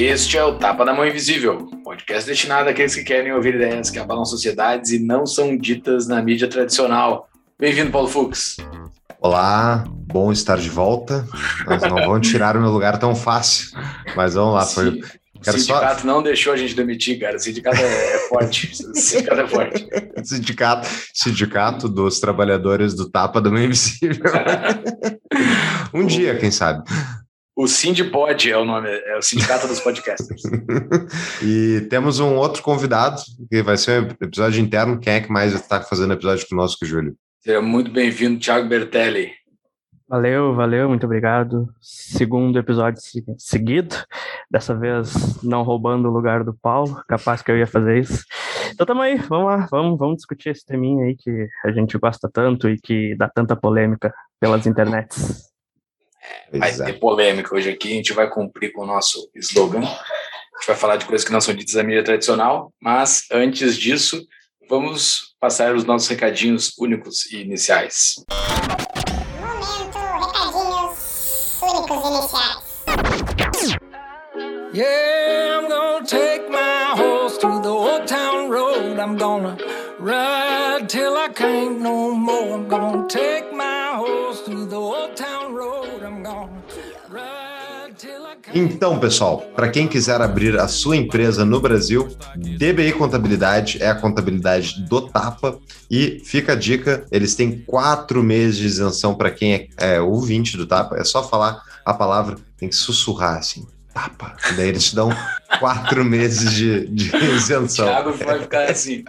Este é o Tapa da Mão Invisível, podcast destinado àqueles que querem ouvir ideias que abalam sociedades e não são ditas na mídia tradicional. Bem-vindo, Paulo Fux. Olá, bom estar de volta. Nós não vamos tirar o meu lugar tão fácil, mas vamos lá. Foi... O sindicato só... não deixou a gente demitir, cara. O sindicato é, forte. O sindicato é forte. Sindicato, sindicato dos trabalhadores do Tapa da Mão Invisível. um dia, quem sabe. O Sindipod é o nome, é o Sindicato dos Podcasters. e temos um outro convidado, que vai ser um episódio interno. Quem é que mais está fazendo episódio conosco, Júlio? Seja muito bem-vindo, Thiago Bertelli. Valeu, valeu, muito obrigado. Segundo episódio seguido, dessa vez não roubando o lugar do Paulo, capaz que eu ia fazer isso. Então tamo aí, vamos lá, vamos, vamos discutir esse teminha aí que a gente gosta tanto e que dá tanta polêmica pelas internets. Vai ter polêmica hoje aqui, a gente vai cumprir com o nosso slogan. A gente vai falar de coisas que não são ditas na mídia tradicional, mas antes disso, vamos passar os nossos recadinhos únicos e iniciais. Momento, recadinhos únicos e iniciais. Yeah, I'm gonna take my horse to the old town road. I'm gonna ride till I can't no more. I'm gonna take Então, pessoal, para quem quiser abrir a sua empresa no Brasil, DBI Contabilidade é a contabilidade do Tapa e fica a dica: eles têm quatro meses de isenção para quem é, é ouvinte do Tapa. É só falar a palavra, tem que sussurrar assim tapa. Daí eles te dão quatro meses de, de isenção. O Thiago vai ficar assim.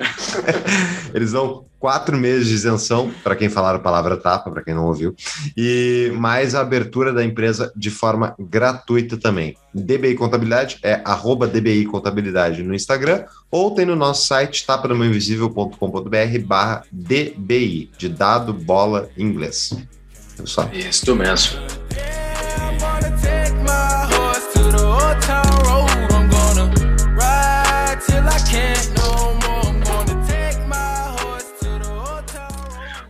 eles dão quatro meses de isenção para quem falar a palavra tapa, para quem não ouviu, e mais a abertura da empresa de forma gratuita também. DBI Contabilidade é arroba DBI Contabilidade no Instagram ou tem no nosso site tapadamãoinvisível.com.br barra DBI, de dado, bola, inglês. Pessoal. Isso mesmo.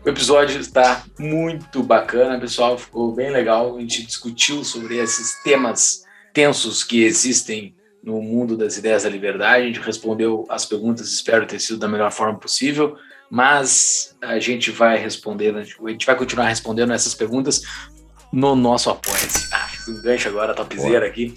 O episódio está muito bacana, pessoal. Ficou bem legal. A gente discutiu sobre esses temas tensos que existem no mundo das ideias da liberdade. A gente respondeu as perguntas, espero ter sido da melhor forma possível. Mas a gente vai responder, a gente vai continuar respondendo essas perguntas no nosso Apoia-se. Ah, fiz um gancho agora, topzera aqui.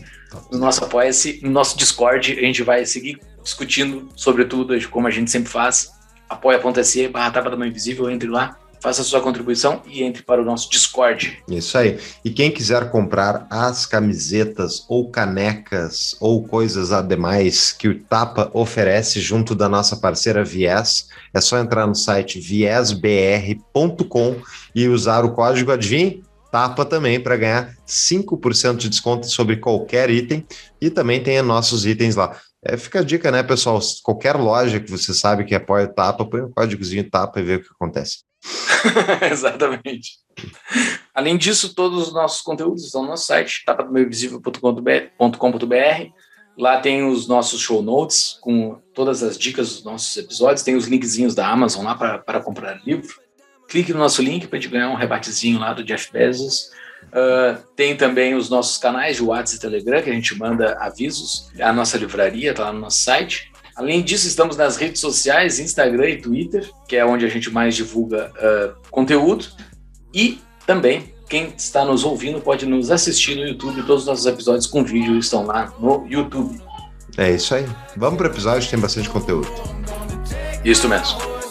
No nosso Apoia-se, no nosso Discord, a gente vai seguir discutindo sobre tudo, como a gente sempre faz. apoia.se barra tapa da mão invisível, entre lá faça sua contribuição e entre para o nosso Discord. Isso aí. E quem quiser comprar as camisetas ou canecas ou coisas ademais que o Tapa oferece junto da nossa parceira Viés, é só entrar no site viesbr.com e usar o código ADVIM Tapa também para ganhar 5% de desconto sobre qualquer item e também tem nossos itens lá. É, fica a dica, né, pessoal? Qualquer loja que você sabe que apoia o Tapa, põe o códigozinho Tapa e vê o que acontece. Exatamente. Além disso, todos os nossos conteúdos estão no nosso site, tapadomeiovisível.com.br. Lá tem os nossos show notes com todas as dicas dos nossos episódios, tem os linkzinhos da Amazon lá para comprar livro. Clique no nosso link para a gente ganhar um rebatezinho lá do Jeff Bezos. Uh, tem também os nossos canais de WhatsApp e Telegram, que a gente manda avisos. A nossa livraria está lá no nosso site. Além disso, estamos nas redes sociais, Instagram e Twitter, que é onde a gente mais divulga uh, conteúdo. E também, quem está nos ouvindo pode nos assistir no YouTube. Todos os nossos episódios com vídeo estão lá no YouTube. É isso aí. Vamos para o episódio, tem bastante conteúdo. Isso mesmo.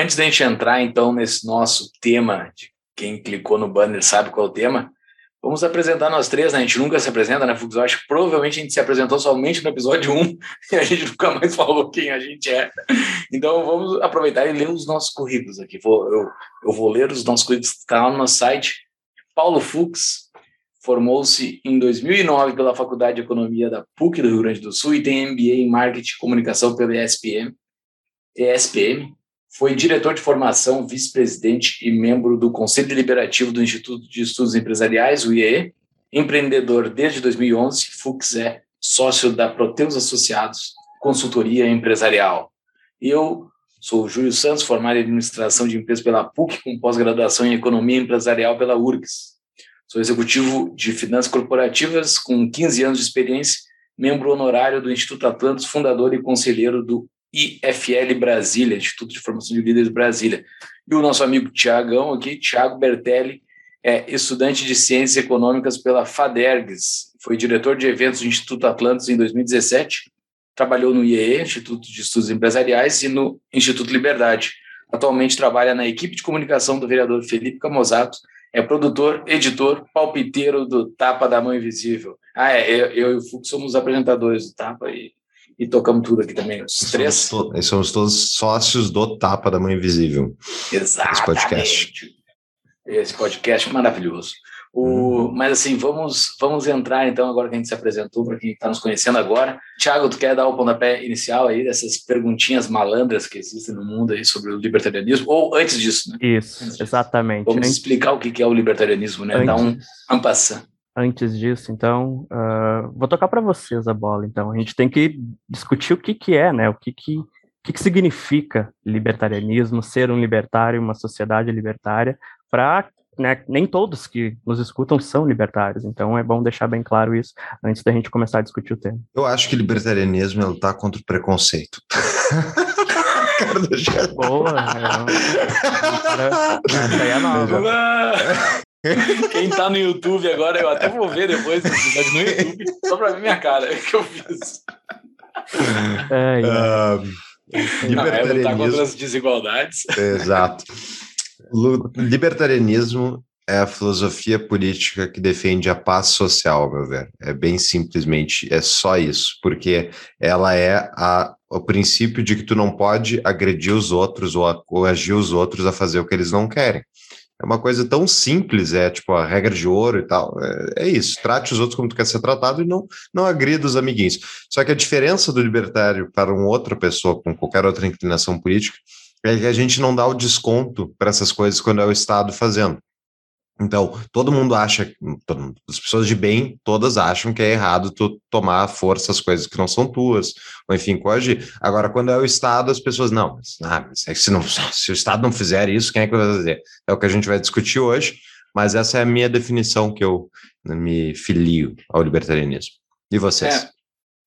Antes da gente entrar, então, nesse nosso tema, de quem clicou no banner sabe qual é o tema, Vamos apresentar nós três, né? A gente nunca se apresenta, né, Fux? Eu acho que provavelmente a gente se apresentou somente no episódio 1 e a gente nunca mais falou quem a gente é. Então vamos aproveitar e ler os nossos currículos aqui. Vou, eu, eu vou ler os nossos currículos, está lá no nosso site. Paulo Fux formou-se em 2009 pela Faculdade de Economia da PUC do Rio Grande do Sul e tem MBA em Marketing e Comunicação pela ESPM. ESPM. Foi diretor de formação, vice-presidente e membro do Conselho Deliberativo do Instituto de Estudos Empresariais, o IEE. Empreendedor desde 2011, Fux é sócio da Proteus Associados, consultoria empresarial. Eu sou Júlio Santos, formado em administração de empresas pela PUC, com pós-graduação em economia empresarial pela URGS. Sou executivo de finanças corporativas com 15 anos de experiência, membro honorário do Instituto Atlantis, fundador e conselheiro do IFL Brasília, Instituto de Formação de Líderes Brasília. E o nosso amigo Tiagão aqui, Tiago Bertelli, é estudante de Ciências Econômicas pela FADERGS, foi diretor de eventos do Instituto Atlantis em 2017, trabalhou no IEE, Instituto de Estudos Empresariais, e no Instituto Liberdade. Atualmente trabalha na equipe de comunicação do vereador Felipe Camozato, é produtor, editor, palpiteiro do Tapa da Mão Invisível. Ah, é, eu, eu e o Fux somos apresentadores do Tapa e e tocamos tudo aqui também, os somos três. To somos todos sócios do Tapa da Mãe Invisível. Exatamente. Esse podcast. Esse podcast maravilhoso. O, hum. Mas assim, vamos, vamos entrar então, agora que a gente se apresentou, para quem está nos conhecendo agora. Tiago, tu quer dar o pontapé inicial aí dessas perguntinhas malandras que existem no mundo aí sobre o libertarianismo? Ou antes disso, né? Isso, antes exatamente. Vamos explicar o que é o libertarianismo, né? Antes. Dar um ampassão antes disso, então, uh, vou tocar para vocês a bola. Então, a gente tem que discutir o que, que é, né? O que, que, o que, que significa libertarianismo, ser um libertário, uma sociedade libertária, para né, nem todos que nos escutam são libertários, então é bom deixar bem claro isso antes da gente começar a discutir o tema. Eu acho que libertarianismo é lutar contra o preconceito. Boa, é, é nova. Quem tá no YouTube agora, eu até vou ver depois no YouTube, só pra ver minha cara que eu fiz. É, é. Uh, é lutar contra as desigualdades. Exato. Libertarianismo é a filosofia política que defende a paz social, meu ver. É bem simplesmente, é só isso, porque ela é a, o princípio de que tu não pode agredir os outros ou, ou agir os outros a fazer o que eles não querem. É uma coisa tão simples, é tipo a regra de ouro e tal. É, é, isso, trate os outros como tu quer ser tratado e não, não agrida os amiguinhos. Só que a diferença do libertário para uma outra pessoa com qualquer outra inclinação política é que a gente não dá o desconto para essas coisas quando é o Estado fazendo. Então, todo mundo acha, todo, as pessoas de bem, todas acham que é errado tu tomar força as coisas que não são tuas, ou enfim, coagir. Agora, quando é o Estado, as pessoas, não, mas, ah, mas é se, não, se o Estado não fizer isso, quem é que vai fazer? É o que a gente vai discutir hoje, mas essa é a minha definição que eu me filio ao libertarianismo. E vocês? É,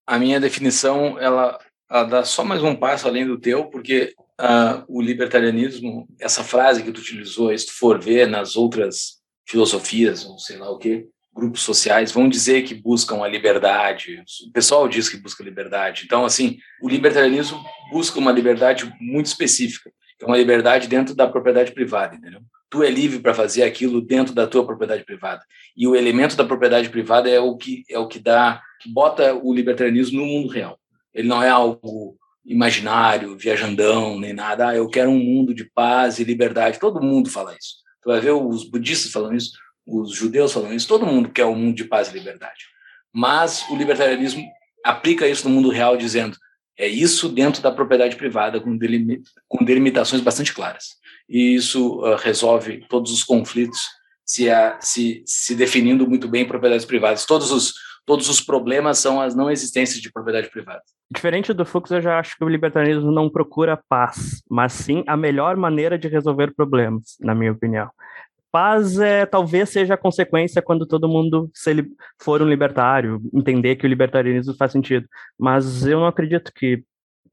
a minha definição, ela, ela, dá só mais um passo além do teu, porque uh, o libertarianismo, essa frase que tu utilizou, se tu for ver nas outras filosofias, ou sei lá o que, grupos sociais, vão dizer que buscam a liberdade. O pessoal diz que busca liberdade. Então, assim, o libertarianismo busca uma liberdade muito específica. É uma liberdade dentro da propriedade privada, entendeu? Tu é livre para fazer aquilo dentro da tua propriedade privada. E o elemento da propriedade privada é o que é o que dá, que bota o libertarianismo no mundo real. Ele não é algo imaginário, viajandão, nem nada. Ah, eu quero um mundo de paz e liberdade. Todo mundo fala isso. Tu vai ver os budistas falando isso, os judeus falando isso, todo mundo quer um mundo de paz e liberdade. Mas o libertarianismo aplica isso no mundo real, dizendo é isso dentro da propriedade privada, com, delimitações bastante claras. E isso uh, resolve todos os conflitos, se, a, se, se definindo muito bem propriedades privadas. Todos os, todos os problemas são as não existências de propriedade privada. Diferente do Fux, eu já acho que o libertarianismo não procura paz, mas sim a melhor maneira de resolver problemas, na minha opinião. Paz é, talvez seja a consequência quando todo mundo se for um libertário, entender que o libertarianismo faz sentido. Mas eu não acredito que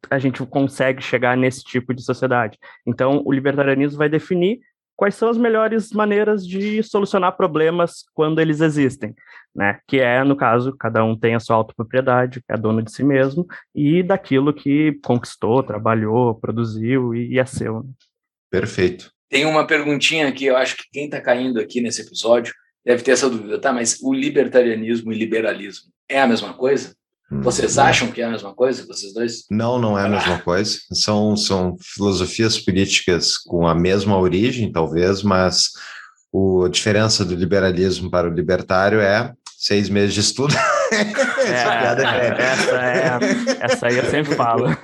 a gente consegue chegar nesse tipo de sociedade. Então, o libertarianismo vai definir quais são as melhores maneiras de solucionar problemas quando eles existem né? Que é, no caso, cada um tem a sua autopropriedade, é dono de si mesmo e daquilo que conquistou, trabalhou, produziu e, e é seu. Perfeito. Tem uma perguntinha aqui, eu acho que quem está caindo aqui nesse episódio deve ter essa dúvida, tá? Mas o libertarianismo e liberalismo é a mesma coisa? Vocês acham que é a mesma coisa, vocês dois? Não, não é a mesma coisa. São, são filosofias políticas com a mesma origem, talvez, mas o, a diferença do liberalismo para o libertário é seis meses de estudo. essa, é, é, essa, é, essa aí eu sempre falo.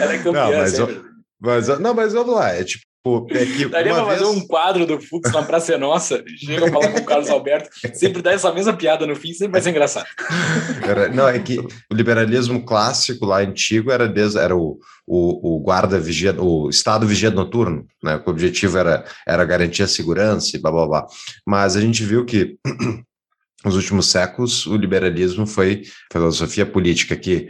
Ela é campeã, não, mas, sempre. mas, não, mas vamos lá. É tipo, é que Daria pra fazer vez- um quadro do Fux na Praça é Nossa, chega a falar com o Carlos Alberto, sempre dá essa mesma piada no fim, sempre vai ser engraçado. Era- não, é que o liberalismo clássico lá antigo era, desde, era o, o, o guarda vigia, o Estado vigia noturno, né? O objetivo era, era garantir a segurança e blá blá blá. Mas a gente viu que nos últimos séculos o liberalismo foi filosofia política que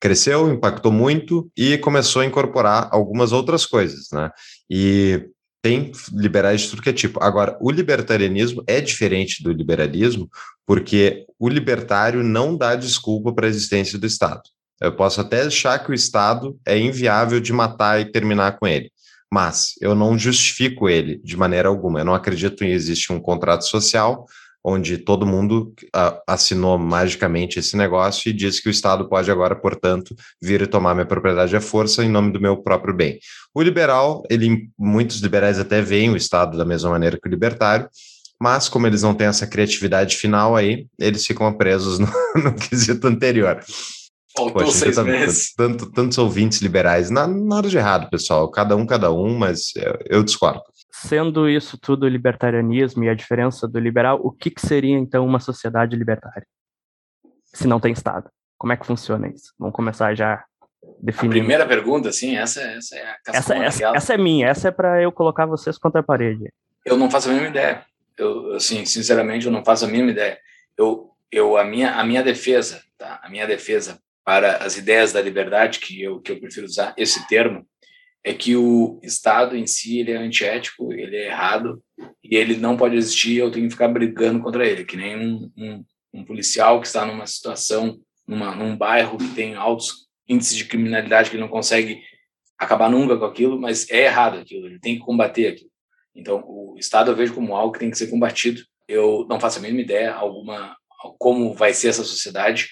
cresceu, impactou muito e começou a incorporar algumas outras coisas, né? E tem liberais de tudo que é tipo. Agora, o libertarianismo é diferente do liberalismo porque o libertário não dá desculpa para a existência do Estado. Eu posso até achar que o Estado é inviável de matar e terminar com ele, mas eu não justifico ele de maneira alguma. Eu não acredito em existir um contrato social onde todo mundo ah, assinou magicamente esse negócio e diz que o Estado pode agora, portanto, vir e tomar minha propriedade à força em nome do meu próprio bem. O liberal, ele, muitos liberais até veem o Estado da mesma maneira que o libertário, mas como eles não têm essa criatividade final aí, eles ficam presos no, no quesito anterior. Faltou Poxa, seis tanto, meses. tanto- tantos ouvintes liberais, na- nada de errado, pessoal, cada um, cada um, mas eu, eu discordo. Sendo isso tudo libertarianismo e a diferença do liberal, o que, que seria então uma sociedade libertária? Se não tem Estado. Como é que funciona isso? Vamos começar já A definindo. primeira pergunta, assim, essa, essa é a Essa, essa, essa é minha, essa é para eu colocar vocês contra a parede. Eu não faço a mínima ideia. Eu, assim, sinceramente, eu não faço a mínima ideia. Eu, eu a minha, a minha defesa, tá? A minha defesa para as ideias da liberdade, que eu, que eu prefiro usar esse termo, é que o Estado em si ele é antiético, ele é errado e ele não pode existir. Eu tenho que ficar brigando contra ele, que nem um, um, um policial que está numa situação, numa, num bairro que tem altos índices de criminalidade que ele não consegue acabar nunca com aquilo, mas é errado aquilo. Ele tem que combater aquilo. Então, o Estado eu vejo como algo que tem que ser combatido. Eu não faço a mínima ideia alguma como vai ser essa sociedade.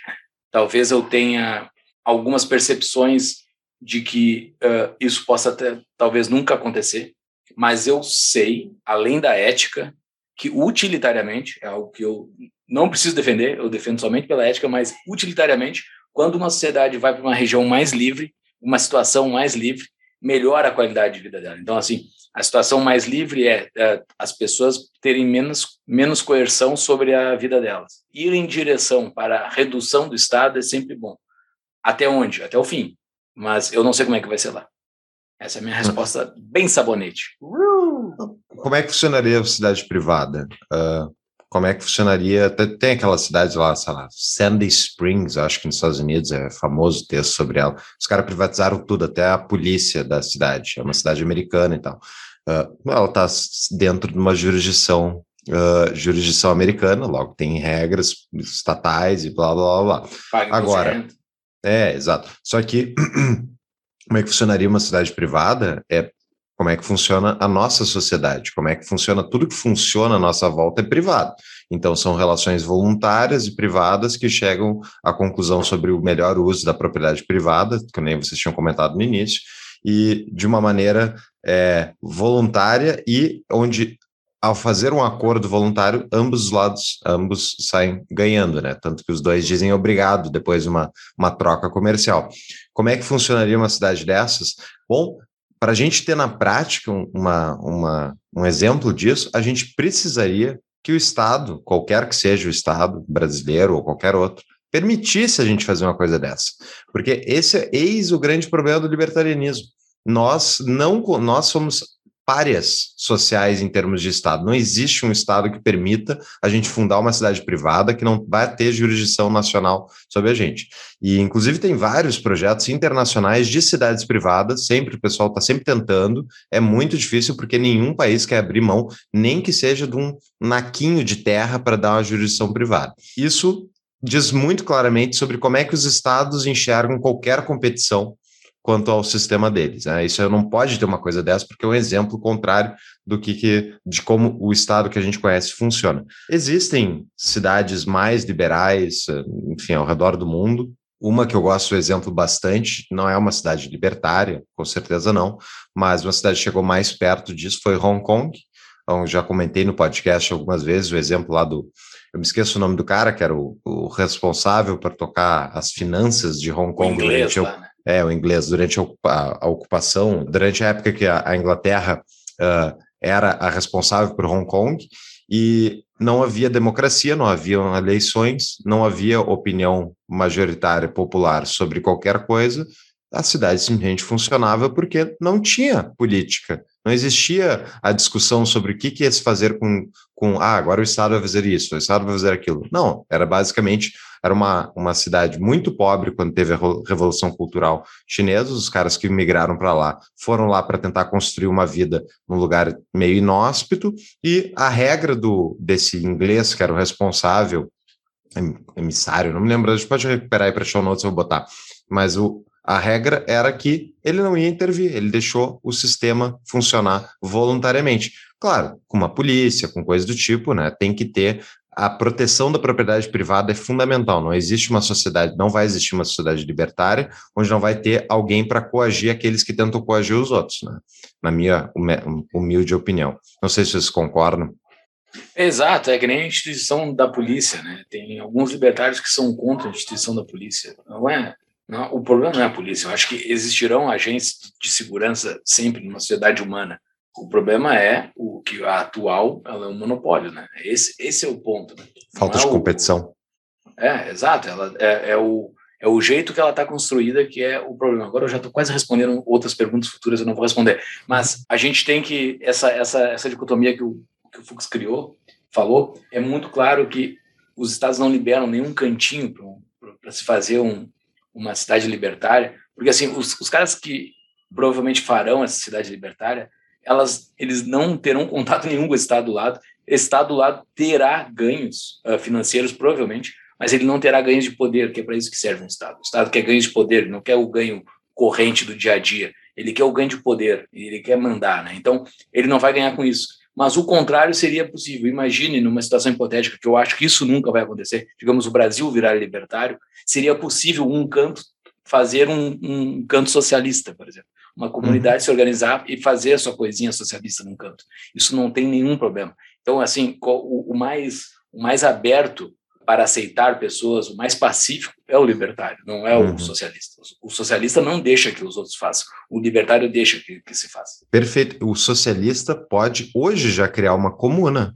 Talvez eu tenha algumas percepções de que uh, isso possa até, talvez nunca acontecer, mas eu sei, além da ética, que utilitariamente, é algo que eu não preciso defender, eu defendo somente pela ética, mas utilitariamente, quando uma sociedade vai para uma região mais livre, uma situação mais livre, melhora a qualidade de vida dela. Então, assim, a situação mais livre é, é as pessoas terem menos, menos coerção sobre a vida delas. Ir em direção para a redução do Estado é sempre bom. Até onde? Até o fim. Mas eu não sei como é que vai ser lá. Essa é a minha resposta bem sabonete. Como é que funcionaria a cidade privada? Uh, como é que funcionaria? Tem, tem aquela cidade lá, sei lá, Sandy Springs, acho que nos Estados Unidos é famoso texto sobre ela. Os caras privatizaram tudo, até a polícia da cidade. É uma cidade americana e tal. Uh, ela está dentro de uma jurisdição Uh, jurisdição americana, logo tem regras estatais e blá blá blá. Paga Agora, é, exato. Só que como é que funcionaria uma cidade privada? É como é que funciona a nossa sociedade, como é que funciona tudo que funciona à nossa volta é privado. Então, são relações voluntárias e privadas que chegam à conclusão sobre o melhor uso da propriedade privada, que nem vocês tinham comentado no início, e de uma maneira é, voluntária e onde ao fazer um acordo voluntário, ambos os lados, ambos saem ganhando, né? Tanto que os dois dizem obrigado depois de uma, uma troca comercial. Como é que funcionaria uma cidade dessas? Bom, para a gente ter na prática uma, uma, um exemplo disso, a gente precisaria que o Estado, qualquer que seja o Estado brasileiro ou qualquer outro, permitisse a gente fazer uma coisa dessa. Porque esse é eis o grande problema do libertarianismo. Nós não nós somos párias sociais em termos de Estado. Não existe um Estado que permita a gente fundar uma cidade privada que não vai ter jurisdição nacional sobre a gente. E, inclusive, tem vários projetos internacionais de cidades privadas, sempre o pessoal está sempre tentando. É muito difícil porque nenhum país quer abrir mão, nem que seja de um naquinho de terra para dar uma jurisdição privada. Isso diz muito claramente sobre como é que os estados enxergam qualquer competição quanto ao sistema deles. Né? Isso não pode ter uma coisa dessa, porque é um exemplo contrário do que, que, de como o Estado que a gente conhece funciona. Existem cidades mais liberais, enfim, ao redor do mundo. Uma que eu gosto do exemplo bastante, não é uma cidade libertária, com certeza não, mas uma cidade que chegou mais perto disso foi Hong Kong. Então, já comentei no podcast algumas vezes o exemplo lá do. Eu me esqueço o nome do cara, que era o, o responsável por tocar as finanças de Hong Kong. O inglês, lá, né? É, o inglês, durante a, ocupação, durante a época que a, Inglaterra uh, era a responsável por Hong Kong, e não havia democracia, não havia eleições, não havia opinião majoritária popular sobre qualquer coisa, a cidade simplesmente funcionava porque não tinha política, não existia a discussão sobre o que, que ia se fazer com, com, ah, agora o Estado vai fazer isso, o Estado vai fazer aquilo. Não, era basicamente, era uma, uma cidade muito pobre quando teve a Revolução Cultural Chinesa, os caras que migraram para lá foram lá para tentar construir uma vida num lugar meio inóspito, e a regra do desse inglês, que era o responsável, emissário, não me lembro, a gente pode recuperar aí para show notes, eu vou botar, mas o, a regra era que ele não ia intervir, ele deixou o sistema funcionar voluntariamente. Claro, com uma polícia, com coisa do tipo, né? Tem que ter a proteção da propriedade privada é fundamental. Não existe uma sociedade, não vai existir uma sociedade libertária onde não vai ter alguém para coagir aqueles que tentam coagir os outros, né? Na minha humilde opinião. Não sei se vocês concordam. Exato, é que nem a instituição da polícia, né? Tem alguns libertários que são contra a instituição da polícia. Não é não, o problema não é a polícia. Eu acho que existirão agentes de segurança sempre numa sociedade humana. O problema é o que a atual ela é um monopólio, né? Esse, esse é o ponto. Né? Falta é de competição. É, exato. Ela é, é, o, é o jeito que ela está construída que é o problema. Agora eu já estou quase respondendo outras perguntas futuras, eu não vou responder. Mas a gente tem que essa essa essa dicotomia que o que o Fux criou, falou, é muito claro que os estados não liberam nenhum cantinho para se fazer um, uma cidade libertária, porque assim, os, os caras que provavelmente farão essa cidade libertária, elas, eles não terão contato nenhum com o Estado do lado. Esse Estado do lado terá ganhos uh, financeiros, provavelmente, mas ele não terá ganhos de poder, que é para isso que serve um Estado. O Estado quer ganhos de poder, não quer o ganho corrente do dia a dia. Ele quer o ganho de poder, ele quer mandar, né? Então, ele não vai ganhar com isso. Mas o contrário seria possível. Imagine numa situação hipotética, que eu acho que isso nunca vai acontecer, digamos, o Brasil virar libertário, seria possível um canto fazer um, um canto socialista, por exemplo. Uma comunidade uhum. se organizar e fazer a sua coisinha socialista num canto. Isso não tem nenhum problema. Então, assim, o, o mais, o mais aberto para aceitar pessoas, o mais pacífico é o libertário, não é uhum. o socialista. O socialista não deixa que os outros façam, o libertário deixa que, que se faça. Perfeito. O socialista pode hoje já criar uma comuna.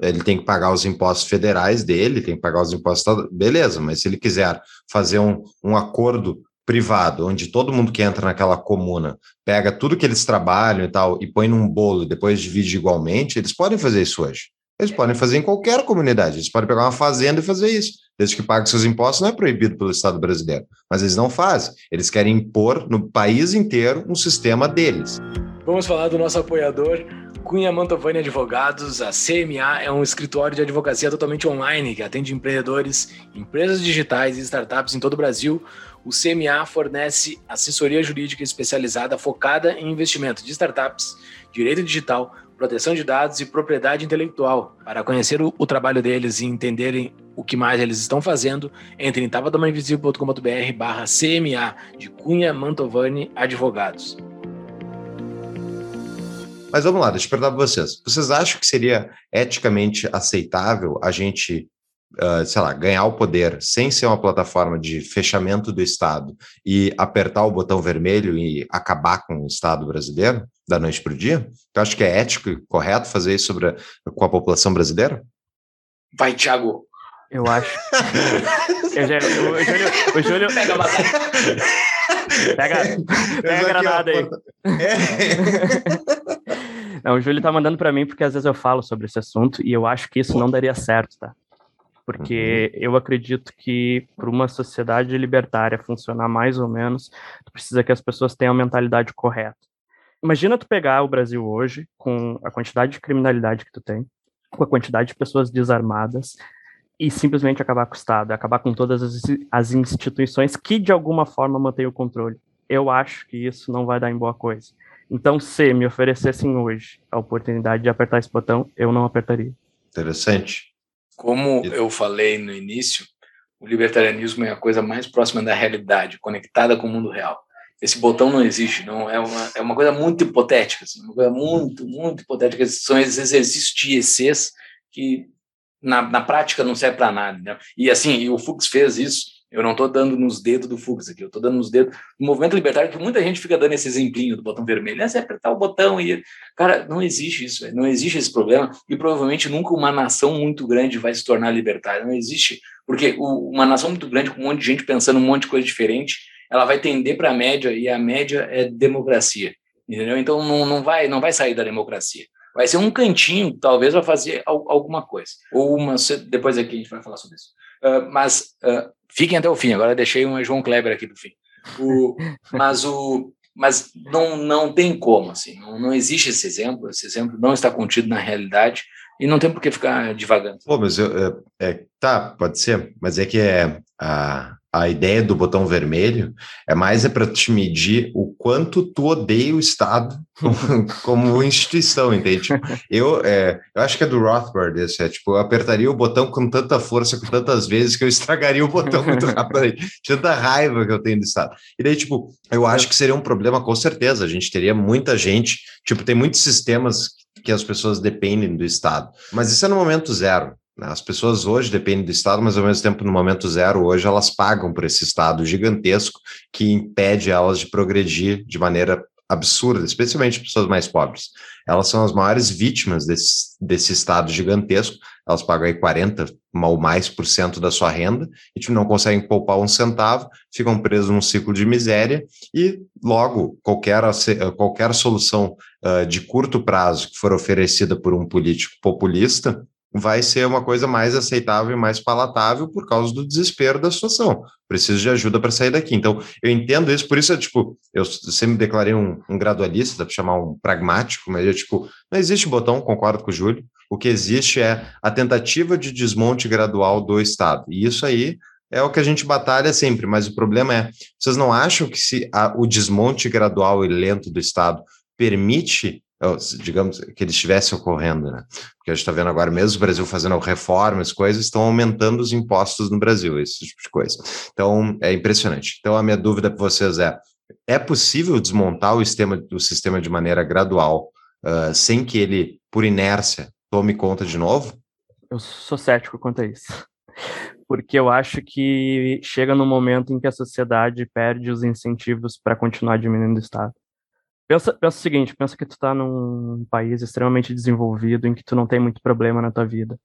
Ele tem que pagar os impostos federais dele, tem que pagar os impostos. Beleza, mas se ele quiser fazer um, um acordo privado, onde todo mundo que entra naquela comuna pega tudo que eles trabalham e tal e põe num bolo e depois divide igualmente, eles podem fazer isso hoje. Eles podem fazer em qualquer comunidade. Eles podem pegar uma fazenda e fazer isso. Desde que paguem seus impostos, não é proibido pelo Estado brasileiro. Mas eles não fazem. Eles querem impor no país inteiro um sistema deles. Vamos falar do nosso apoiador, Cunha Mantovani Advogados. A CMA é um escritório de advocacia totalmente online que atende empreendedores, empresas digitais e startups em todo o Brasil. O CMA fornece assessoria jurídica especializada focada em investimento de startups, direito digital, proteção de dados e propriedade intelectual. Para conhecer o, o trabalho deles e entenderem o que mais eles estão fazendo, entre em tapadamainvisível.com.br barra CMA de Cunha Mantovani Advogados. Mas vamos lá, deixa eu perguntar para vocês. Vocês acham que seria eticamente aceitável a gente uh, sei lá, ganhar o poder sem ser uma plataforma de fechamento do Estado e apertar o botão vermelho e acabar com o Estado brasileiro da noite para o dia? Tu acha que é ético e correto fazer isso sobre a, com a população brasileira? Vai, Thiago. Eu acho. eu já, o, o, Júlio, o Júlio. Pega a Pega, pega a granada aí. É. Não, o Júlio tá mandando para mim porque às vezes eu falo sobre esse assunto e eu acho que isso não daria certo, tá? porque uhum. eu acredito que para uma sociedade libertária funcionar mais ou menos, tu precisa que as pessoas tenham a mentalidade correta. Imagina tu pegar o Brasil hoje com a quantidade de criminalidade que tu tem, com a quantidade de pessoas desarmadas e simplesmente acabar com o Estado, acabar com todas as, as instituições que de alguma forma mantêm o controle. eu acho que isso não vai dar em boa coisa. Então, se me oferecessem hoje a oportunidade de apertar esse botão, eu não apertaria. Interessante. Como eu falei no início, o libertarianismo é a coisa mais próxima da realidade, conectada com o mundo real. Esse botão não existe, não é uma, é uma coisa muito hipotética, assim, uma coisa muito, muito hipotética. São esses exercícios de ECs que na, na prática não serve para nada. Né? E assim, e o Fux fez isso eu não estou dando nos dedos do Fux aqui, eu estou dando nos dedos do movimento libertário, que muita gente fica dando esse exemplinho do botão vermelho. É, você apertar o botão e. Cara, não existe isso, não existe esse problema, e provavelmente nunca uma nação muito grande vai se tornar libertária. Não existe, porque o, uma nação muito grande, com um monte de gente pensando um monte de coisa diferente, ela vai tender para a média, e a média é democracia. Entendeu? Então não, não, vai, não vai sair da democracia vai ser um cantinho, talvez, vai fazer alguma coisa. Ou uma. Depois aqui a gente vai falar sobre isso. Uh, mas uh, Fiquem até o fim, agora deixei um João Kleber aqui fim. O, mas o, mas não, não tem como, assim, não, não existe esse exemplo, esse exemplo não está contido na realidade e não tem por que ficar divagando. Pô, mas eu, é, é, tá, pode ser, mas é que é a, a ideia do botão vermelho é mais é para te medir o quanto tu odeia o Estado como, como instituição, entende? Tipo, eu, é, eu acho que é do Rothbard esse, é tipo, eu apertaria o botão com tanta força, com tantas vezes, que eu estragaria o botão muito rápido, tanta raiva que eu tenho do Estado. E daí, tipo, eu acho que seria um problema com certeza, a gente teria muita gente, tipo, tem muitos sistemas que as pessoas dependem do Estado, mas isso é no momento zero? As pessoas hoje dependem do Estado, mas ao mesmo tempo, no momento zero, hoje elas pagam por esse Estado gigantesco que impede elas de progredir de maneira absurda, especialmente pessoas mais pobres. Elas são as maiores vítimas desse, desse Estado gigantesco, elas pagam aí 40 ou mais por cento da sua renda e tipo, não conseguem poupar um centavo, ficam presos num ciclo de miséria e logo qualquer, qualquer solução uh, de curto prazo que for oferecida por um político populista vai ser uma coisa mais aceitável e mais palatável por causa do desespero da situação. Preciso de ajuda para sair daqui. Então, eu entendo isso, por isso, eu, tipo, eu sempre declarei um, um gradualista, dá para chamar um pragmático, mas eu, tipo, não existe botão, concordo com o Júlio. O que existe é a tentativa de desmonte gradual do Estado. E isso aí é o que a gente batalha sempre, mas o problema é, vocês não acham que se a, o desmonte gradual e lento do Estado permite digamos, que ele estivesse ocorrendo, né? Porque a gente está vendo agora, mesmo o Brasil fazendo reformas, coisas, estão aumentando os impostos no Brasil, esse tipo de coisa. Então, é impressionante. Então, a minha dúvida para vocês é, é possível desmontar o sistema, o sistema de maneira gradual, uh, sem que ele, por inércia, tome conta de novo? Eu sou cético quanto a isso. Porque eu acho que chega no momento em que a sociedade perde os incentivos para continuar diminuindo o Estado. Pensa, pensa o seguinte, pensa que tu tá num país extremamente desenvolvido, em que tu não tem muito problema na tua vida.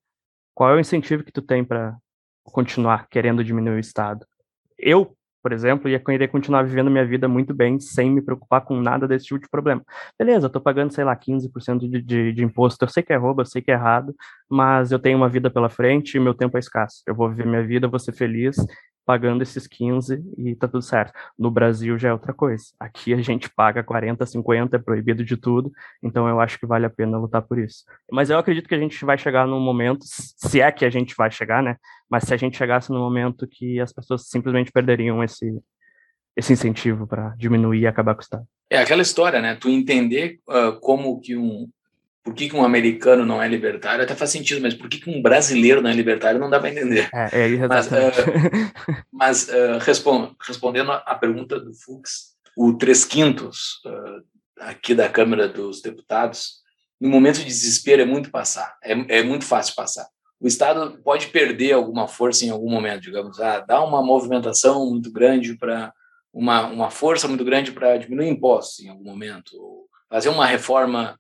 Qual é o incentivo que tu tem para continuar querendo diminuir o Estado? Eu, por exemplo, ia querer continuar vivendo minha vida muito bem, sem me preocupar com nada desse tipo de problema. Beleza, tô pagando, sei lá, 15% de, de, de imposto, eu sei que é roubo, eu sei que é errado, mas eu tenho uma vida pela frente e meu tempo é escasso. Eu vou viver minha vida, vou ser feliz pagando esses 15 e tá tudo certo. No Brasil já é outra coisa. Aqui a gente paga 40, 50, é proibido de tudo, então eu acho que vale a pena lutar por isso. Mas eu acredito que a gente vai chegar num momento, se é que a gente vai chegar, né? Mas se a gente chegasse num momento que as pessoas simplesmente perderiam esse esse incentivo para diminuir e acabar com o Estado. É aquela história, né? Tu entender uh, como que um, por que, que, um americano não é libertário até faz sentido, mas por que, que um brasileiro não é libertário não dá para entender. É, é mas, uh, mas uh, respond, respondendo à pergunta do Fux, o 3 quintos uh, aqui da Câmara dos Deputados, no momento de desespero é muito passar, é, é muito fácil passar. O Estado pode perder alguma força em algum momento, digamos, ah, dá uma movimentação muito grande para uma, uma força muito grande para diminuir impostos em algum momento, fazer uma reforma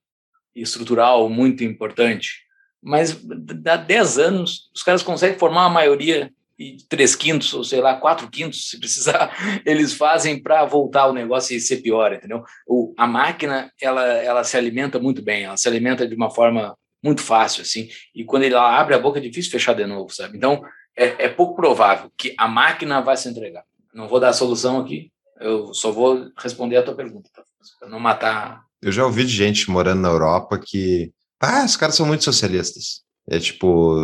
estrutural muito importante, mas dá 10 anos, os caras conseguem formar uma maioria e três quintos, ou sei lá, quatro quintos, se precisar, eles fazem para voltar o negócio e ser pior, entendeu? O, a máquina, ela, ela se alimenta muito bem, ela se alimenta de uma forma muito fácil, assim, e quando ela abre a boca é difícil fechar de novo, sabe? Então, é, é pouco provável que a máquina vai se entregar. Não vou dar a solução aqui, eu só vou responder a tua pergunta, tá? para não matar eu já ouvi de gente morando na Europa que, ah, os caras são muito socialistas. É tipo,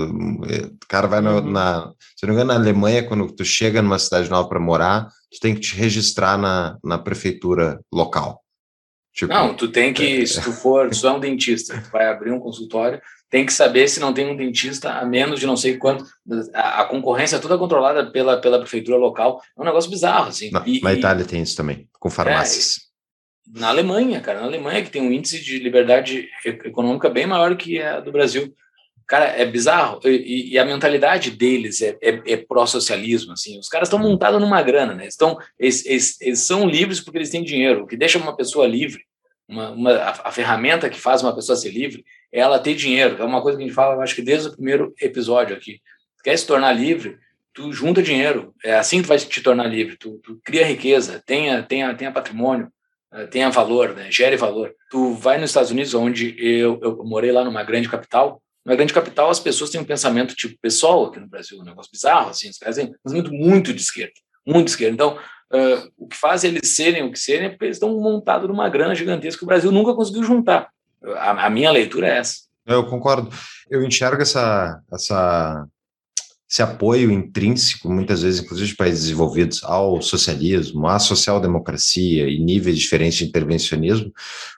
é, o cara vai no, Uhum. na. Se não me engano, na Alemanha, quando tu chega numa cidade nova para morar, tu tem que te registrar na, na prefeitura local. Tipo, Não, tu tem que, se tu for, se tu é um dentista, tu vai abrir um consultório, tem que saber se não tem um dentista a menos de não sei quanto. A, a concorrência é toda controlada pela, pela prefeitura local. É um negócio bizarro, assim. na, E- na Itália tem isso também, com farmácias. Na Alemanha, cara, na Alemanha que tem um índice de liberdade econômica bem maior que a do Brasil. Cara, é bizarro. E- E, a mentalidade deles é, é, é pró-socialismo, assim. Os caras estão montados numa grana, né? Estão, eles, eles, eles são livres porque eles têm dinheiro. O que deixa uma pessoa livre, uma, uma, a, a ferramenta que faz uma pessoa ser livre, é ela ter dinheiro. É uma coisa que a gente fala, acho que desde o primeiro episódio aqui. Quer se tornar livre? Tu junta dinheiro. É assim que tu vai te tornar livre. Tu, tu cria riqueza, tenha, tenha, tenha patrimônio tenha valor, né? gere valor. Tu vai nos Estados Unidos, onde eu, eu morei lá numa grande capital, numa grande capital as pessoas têm um pensamento tipo pessoal aqui no Brasil, um negócio bizarro, assim, os caras têm um pensamento muito de esquerda, muito de esquerda. Então, eh, o que faz eles serem o que serem é porque eles estão montados numa grana gigantesca que o Brasil nunca conseguiu juntar. A, a minha leitura é essa. Eu concordo. Eu enxergo essa, essa, esse apoio intrínseco, muitas vezes, inclusive de países desenvolvidos, ao socialismo, à social-democracia e níveis diferentes de intervencionismo,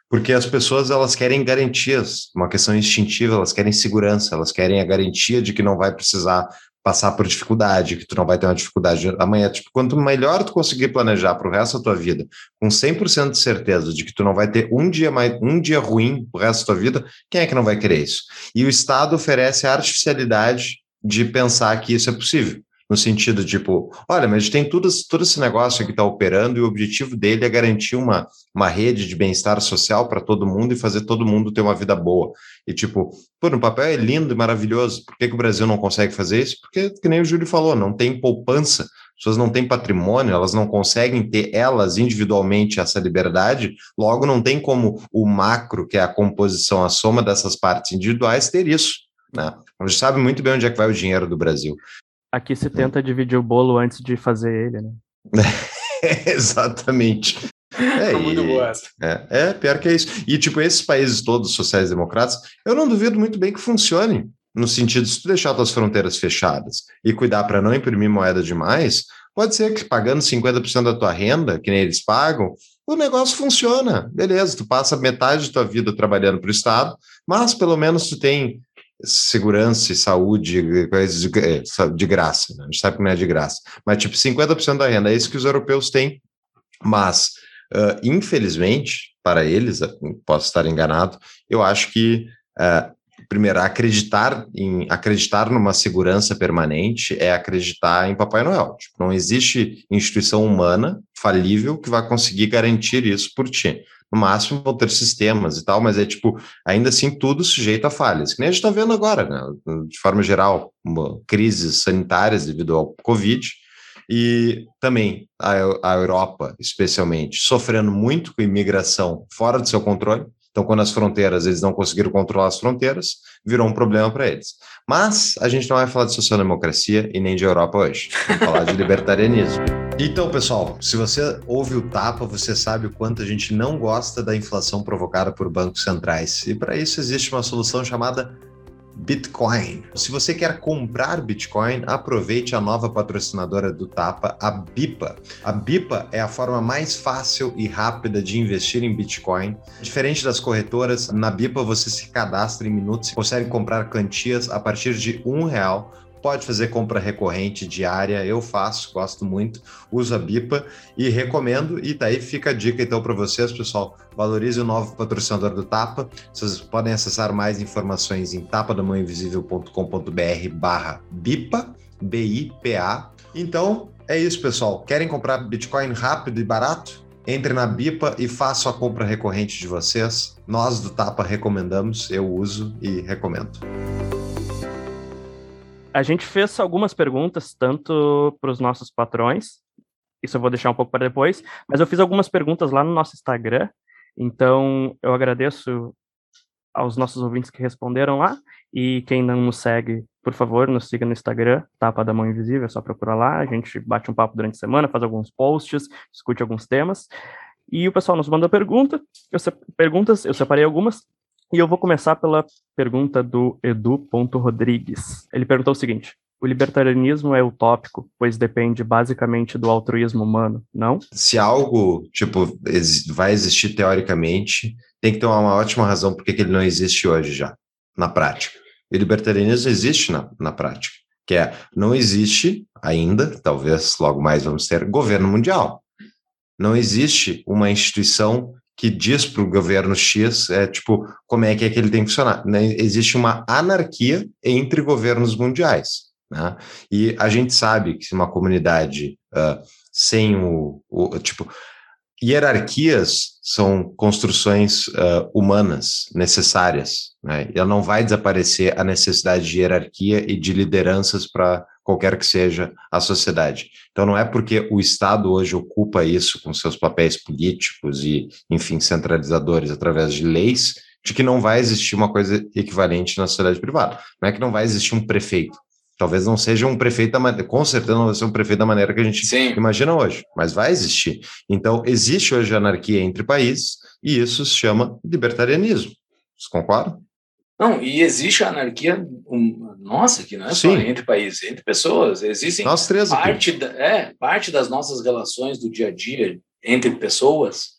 porque as pessoas elas querem garantias, uma questão instintiva, elas querem segurança, elas querem a garantia de que não vai precisar passar por dificuldade, que tu não vai ter uma dificuldade amanhã. Tipo, quanto melhor tu conseguir planejar para o resto da tua vida, com 100% de certeza de que tu não vai ter um dia mais um dia ruim o resto da tua vida, quem é que não vai querer isso? E o Estado oferece a artificialidade de pensar que isso é possível. No sentido, tipo, olha, mas tem tudo, todo esse negócio que está operando e o objetivo dele é garantir uma, uma rede de bem-estar social para todo mundo e fazer todo mundo ter uma vida boa. E, tipo, pô, no papel é lindo e maravilhoso. Por que, que o Brasil não consegue fazer isso? Porque, que nem o Júlio falou, não tem poupança, as pessoas não têm patrimônio, elas não conseguem ter elas individualmente essa liberdade, logo não tem como o macro, que é a composição, a soma dessas partes individuais, ter isso. Né? A gente sabe muito bem onde é que vai o dinheiro do Brasil. Aqui se tenta dividir o bolo antes de fazer ele, né? Exatamente. É, muito e- boa essa. é, é, pior que é isso. E, tipo, esses países todos sociais-democratas, eu não duvido muito bem que funcione. No sentido, se tu deixar tuas fronteiras fechadas e cuidar para não imprimir moeda demais, pode ser que pagando 50% da tua renda, que nem eles pagam, o negócio funciona. Beleza, tu passa metade da tua vida trabalhando para o Estado, mas pelo menos tu tem segurança e saúde, coisas de, eh, de graça. Né? A gente sabe que não é de graça. Mas, tipo, 50% da renda é isso que os europeus têm. Mas, uh, infelizmente, para eles, uh, posso estar enganado, eu acho que, uh, primeiro, acreditar, em, acreditar numa segurança permanente é acreditar em Papai Noel. Tipo, não existe instituição humana falível que vai conseguir garantir isso por ti. No máximo vão ter sistemas e tal, mas é tipo, ainda assim, tudo sujeito a falhas. Que nem a gente está vendo agora, né? De forma geral, crises sanitárias devido ao Covid, e também a, a Europa, especialmente, sofrendo muito com imigração fora do seu controle. Então, quando as fronteiras, eles não conseguiram controlar as fronteiras, virou um problema para eles. Mas a gente não vai falar de social-democracia e nem de Europa hoje. Vamos falar de libertarianismo. Então, pessoal, se você ouve o tapa, você sabe o quanto a gente não gosta da inflação provocada por bancos centrais. E para isso existe uma solução chamada Bitcoin. Se você quer comprar Bitcoin, aproveite a nova patrocinadora do Tapa, a Bipa. A Bipa é a forma mais fácil e rápida de investir em Bitcoin. Diferente das corretoras, na Bipa você se cadastra em minutos e consegue comprar quantias a partir de um real pode fazer compra recorrente, diária, eu faço, gosto muito, uso a Bipa e recomendo, e daí fica a dica então para vocês, pessoal, valorize o novo patrocinador do Tapa, vocês podem acessar mais informações em tapadamãoinvisível.com.br barra Bipa, B-I-P-A, então é isso pessoal, querem comprar Bitcoin rápido e barato? Entre na Bipa e faça a compra recorrente de vocês. Nós do Tapa recomendamos, eu uso e recomendo. A gente fez algumas perguntas, tanto para os nossos patrões, isso eu vou deixar um pouco para depois, mas eu fiz algumas perguntas lá no nosso Instagram, então eu agradeço aos nossos ouvintes que responderam lá, e quem não nos segue, por favor, nos siga no Instagram, Tapa da Mão Invisível, é só procurar lá, a gente bate um papo durante a semana, faz alguns posts, discute alguns temas, e o pessoal nos manda pergunta, eu perguntas, eu separei algumas, E eu vou começar pela pergunta do Edu.Rodrigues. Ele perguntou o seguinte: o libertarianismo é utópico, pois depende basicamente do altruísmo humano, não? Se algo, tipo, vai existir teoricamente, tem que ter uma ótima razão porque que ele não existe hoje já, na prática. E o libertarianismo existe na, na prática, que é, não existe ainda, talvez logo mais vamos ter, governo mundial. Não existe uma instituição que diz para o governo X, é tipo, como é que é que ele tem que funcionar. Né? Existe uma anarquia entre governos mundiais. Né? E a gente sabe que uma comunidade uh, sem o, o, tipo hierarquias são construções uh, humanas necessárias, né? Ela não vai desaparecer a necessidade de hierarquia e de lideranças para qualquer que seja a sociedade. Então não é porque o Estado hoje ocupa isso com seus papéis políticos e, enfim, centralizadores através de leis, de que não vai existir uma coisa equivalente na sociedade privada. Não é que não vai existir um prefeito, Talvez não seja um prefeito, da, com certeza não vai ser um prefeito da maneira que a gente Sim. imagina hoje, mas vai existir. Então, existe hoje anarquia entre países e isso se chama libertarianismo. Vocês concordam? Não, e existe a anarquia, um, nossa, que não é Sim. só entre países, entre pessoas. Existem Nós três parte, da, é, parte das nossas relações do dia a dia entre pessoas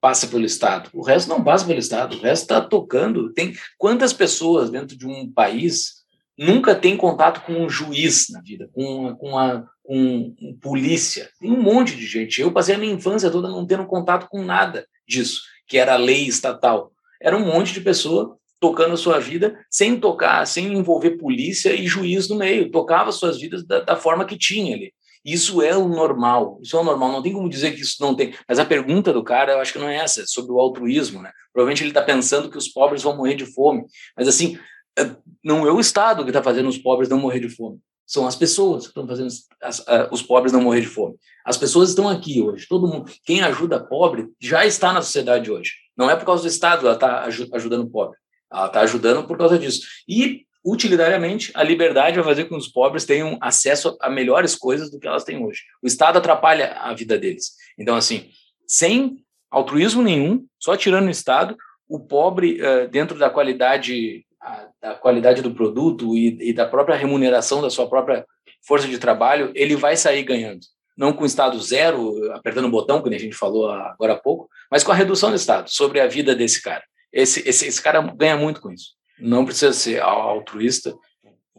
passa pelo Estado. O resto não passa pelo Estado, o resto está tocando. Tem quantas pessoas dentro de um país nunca tem contato com um juiz na vida, com, com, a, com um polícia. Tem um monte de gente. Eu passei a minha infância toda não tendo contato com nada disso, que era a lei estatal. Era um monte de pessoa tocando a sua vida sem tocar, sem envolver polícia e juiz no meio. Tocava suas vidas da, da forma que tinha ali. Isso é o normal, isso é o normal, não tem como dizer que isso não tem. Mas a pergunta do cara, eu acho que não é essa, é sobre o altruísmo, né? Provavelmente ele está pensando que os pobres vão morrer de fome. Mas assim, é, não é o Estado que está fazendo os pobres não morrer de fome. São as pessoas que estão fazendo as, os pobres não morrer de fome. As pessoas estão aqui hoje. Todo mundo, quem ajuda pobre já está na sociedade hoje. Não é por causa do Estado ela está ajudando o pobre. Ela está ajudando por causa disso. E utilitariamente, a liberdade vai fazer com que os pobres tenham acesso a melhores coisas do que elas têm hoje. O Estado atrapalha a vida deles. Então, assim, sem altruísmo nenhum, só tirando o Estado, o pobre, uh, dentro da qualidade da qualidade do produto e, da própria remuneração da sua própria força de trabalho, ele vai sair ganhando. Não com o Estado zero, apertando o botão, como a gente falou agora há pouco, mas com a redução do Estado sobre a vida desse cara. Esse, esse, esse cara ganha muito com isso. Não precisa ser altruísta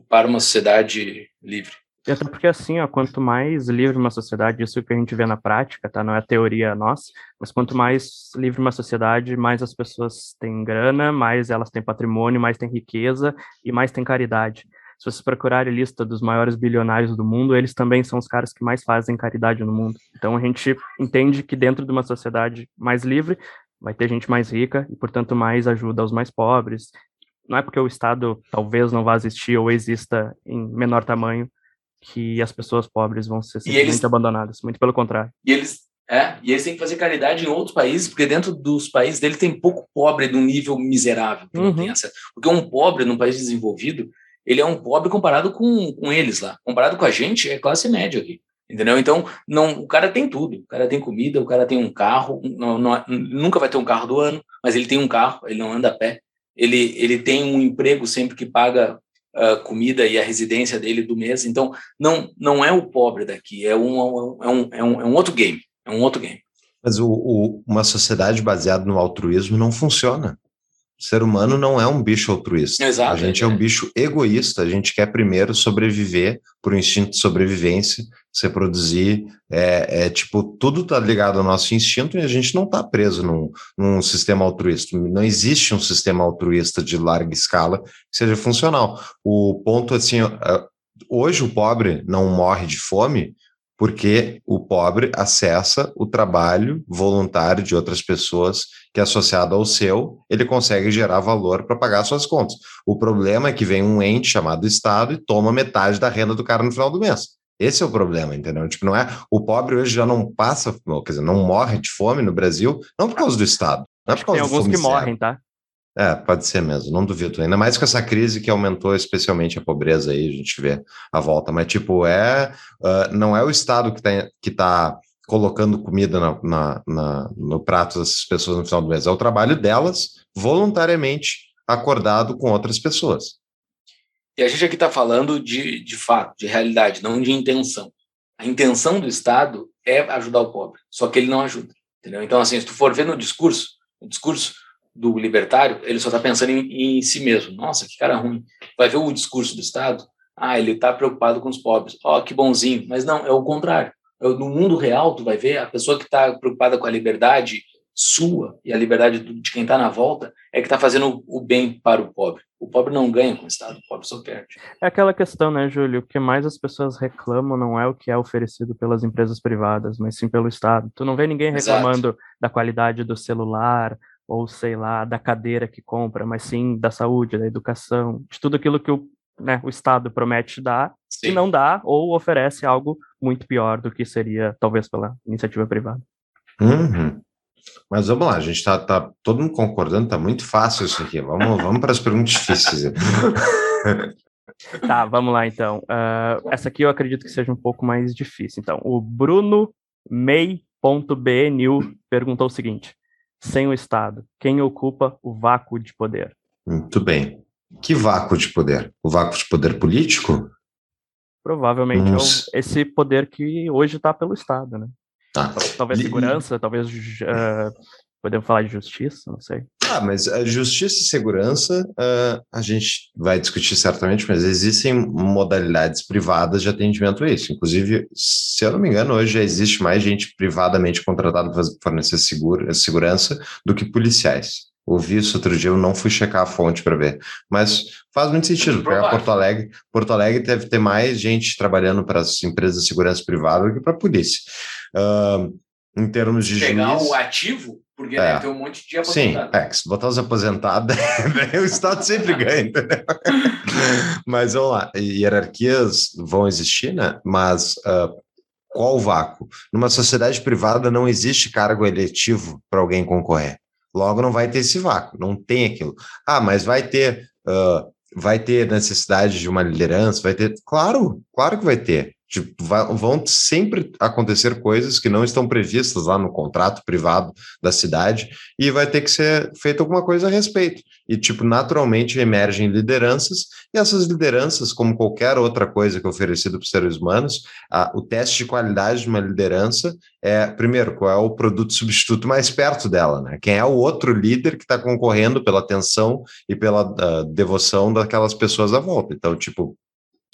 para uma sociedade livre. E até porque assim, ó, quanto mais livre uma sociedade, isso que a gente vê na prática, tá? Não é teoria nossa, mas quanto mais livre uma sociedade, mais as pessoas têm grana, mais elas têm patrimônio, mais têm riqueza e mais têm caridade. Se vocês procurarem a lista dos maiores bilionários do mundo, eles também são os caras que mais fazem caridade no mundo. Então a gente entende que dentro de uma sociedade mais livre, vai ter gente mais rica e, portanto, mais ajuda aos mais pobres. Não é porque o Estado talvez não vá existir ou exista em menor tamanho que as pessoas pobres vão ser simplesmente eles, abandonadas, muito pelo contrário. E eles, é, e eles têm que fazer caridade em outros países, porque dentro dos países dele tem pouco pobre de um nível miserável, uhum. porque um pobre num país desenvolvido, ele é um pobre comparado com, com eles lá, comparado com a gente, é classe média aqui. Entendeu? Então, não, o cara tem tudo. O cara tem comida, o cara tem um carro. Não, não, nunca vai ter um carro do ano, mas ele tem um carro, ele não anda a pé. Ele, ele tem um emprego sempre que paga a comida e a residência dele do mês. Então, não, não é o pobre daqui, é um, é um, é um, é um outro game. É um outro game. Mas o, o, uma sociedade baseada no altruísmo não funciona. O ser humano não é um bicho altruísta. Exato, a gente é. é um bicho egoísta. A gente quer primeiro sobreviver por instinto de sobrevivência, se reproduzir. É, é, tipo, tudo está ligado ao nosso instinto e a gente não está preso num, num sistema altruísta. Não existe um sistema altruísta de larga escala que seja funcional. O ponto, assim, hoje o pobre não morre de fome porque o pobre acessa o trabalho voluntário de outras pessoas que, associado ao seu, ele consegue gerar valor para pagar suas contas. O problema é que vem um ente chamado Estado e toma metade da renda do cara no final do mês. Esse é o problema, entendeu? Tipo, não é. O pobre hoje já não passa, quer dizer, não morre de fome no Brasil, não por causa do Estado. Não é por causa Tem alguns que morrem, tá? É, pode ser mesmo, não duvido. Ainda mais com essa crise que aumentou especialmente a pobreza aí, a gente vê a volta. Mas, tipo, é. Uh, não é o Estado que está que tá colocando comida na, na, na, no prato dessas pessoas no final do mês, é o trabalho delas voluntariamente acordado com outras pessoas. E a gente aqui está falando de, de fato, de realidade, não de intenção. A intenção do Estado é ajudar o pobre, só que ele não ajuda. Entendeu? Então, assim, se tu for ver no discurso, o discurso do libertário, ele só está pensando em, em, si mesmo. Nossa, que cara ruim. Vai ver o discurso do Estado, ah, ele está preocupado com os pobres. Ó, oh, que bonzinho. Mas não, é o contrário. No mundo real, tu vai ver, a pessoa que está preocupada com a liberdade sua e a liberdade de quem está na volta é que está fazendo o bem para o pobre. O pobre não ganha com o Estado, o pobre só perde. É aquela questão, né, Júlio? O que mais as pessoas reclamam não é o que é oferecido pelas empresas privadas, mas sim pelo Estado. Tu não vê ninguém reclamando Exato. da qualidade do celular ou, sei lá, da cadeira que compra, mas sim da saúde, da educação, de tudo aquilo que o, né, o Estado promete dar sim. e não dá ou oferece algo muito pior do que seria, talvez, pela iniciativa privada. Uhum. Mas vamos lá, a gente está tá todo mundo concordando, tá muito fácil isso aqui. Vamos, vamos para as perguntas difíceis. tá, vamos lá então. Uh, essa aqui eu acredito que seja um pouco mais difícil. Então, o Bruno May.bnil perguntou o seguinte: sem o Estado, quem ocupa o vácuo de poder? Muito bem. Que vácuo de poder? O vácuo de poder político? Provavelmente é esse poder que hoje está pelo Estado, né? Tá. Talvez segurança, talvez uh, podemos falar de justiça, não sei. Ah, mas a justiça e segurança uh, a gente vai discutir certamente, mas existem modalidades privadas de atendimento a isso. Inclusive, se eu não me engano, hoje já existe mais gente privadamente contratada para fornecer seguro, segurança do que policiais. Ouvi isso outro dia, eu não fui checar a fonte para ver. Mas faz muito sentido, porque Porto Alegre, Porto Alegre deve ter mais gente trabalhando para as empresas de segurança privada do que para a polícia. Uh, em termos de Pegar juiz, o ativo, porque é, deve ter um monte de aposentados. Sim, é, se botar os aposentados, o Estado sempre ganha, entendeu? Mas vamos lá, hierarquias vão existir, né? Mas uh, qual o vácuo? Numa sociedade privada não existe cargo eletivo para alguém concorrer. Logo, não vai ter esse vácuo, não tem aquilo. Ah, mas vai ter, uh, vai ter necessidade de uma liderança, vai ter. Claro, claro que vai ter. Tipo, vão sempre acontecer coisas que não estão previstas lá no contrato privado da cidade e vai ter que ser feita alguma coisa a respeito. E, tipo, naturalmente emergem lideranças e essas lideranças, como qualquer outra coisa que é oferecida para os seres humanos, a, o teste de qualidade de uma liderança é, primeiro, qual é o produto substituto mais perto dela, né? Quem é o outro líder que está concorrendo pela atenção e pela uh, devoção daquelas pessoas à volta. Então, tipo,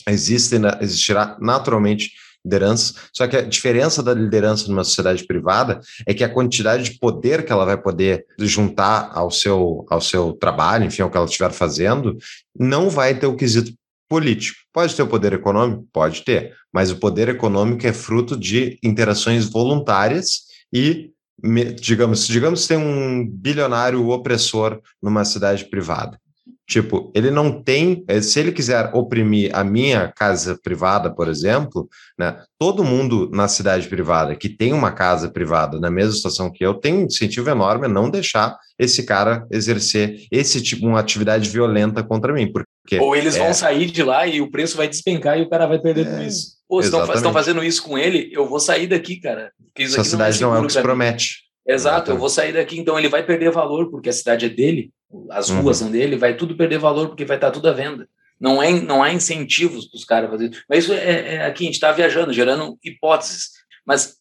existe, existirá naturalmente liderança, só que a diferença da liderança numa sociedade privada é que a quantidade de poder que ela vai poder juntar ao seu, ao seu trabalho, enfim, ao que ela estiver fazendo, não vai ter o quesito político. Pode ter o poder econômico? Pode ter, mas o poder econômico é fruto de interações voluntárias e digamos, digamos tem um bilionário opressor numa cidade privada. Tipo, ele não tem, eh, se ele quiser oprimir a minha casa privada, por exemplo, né, todo mundo na cidade privada que tem uma casa privada na mesma situação que eu tem um incentivo enorme a não deixar esse cara exercer esse tipo uma atividade violenta contra mim, porque ou eles é... vão sair de lá e o preço vai despencar e o cara vai perder é... tudo isso. Pô, se estão fazendo isso com ele, eu vou sair daqui, cara. Porque isso Sua cidade não é, não é o que se promete. Exato, eu vou sair daqui, então ele vai perder valor porque a cidade é dele as uhum. ruas são dele, vai tudo perder valor porque vai estar tudo à venda. Não, é, não há incentivos para os caras fazerem. Mas isso é, é aqui, a gente está viajando, gerando hipóteses. Mas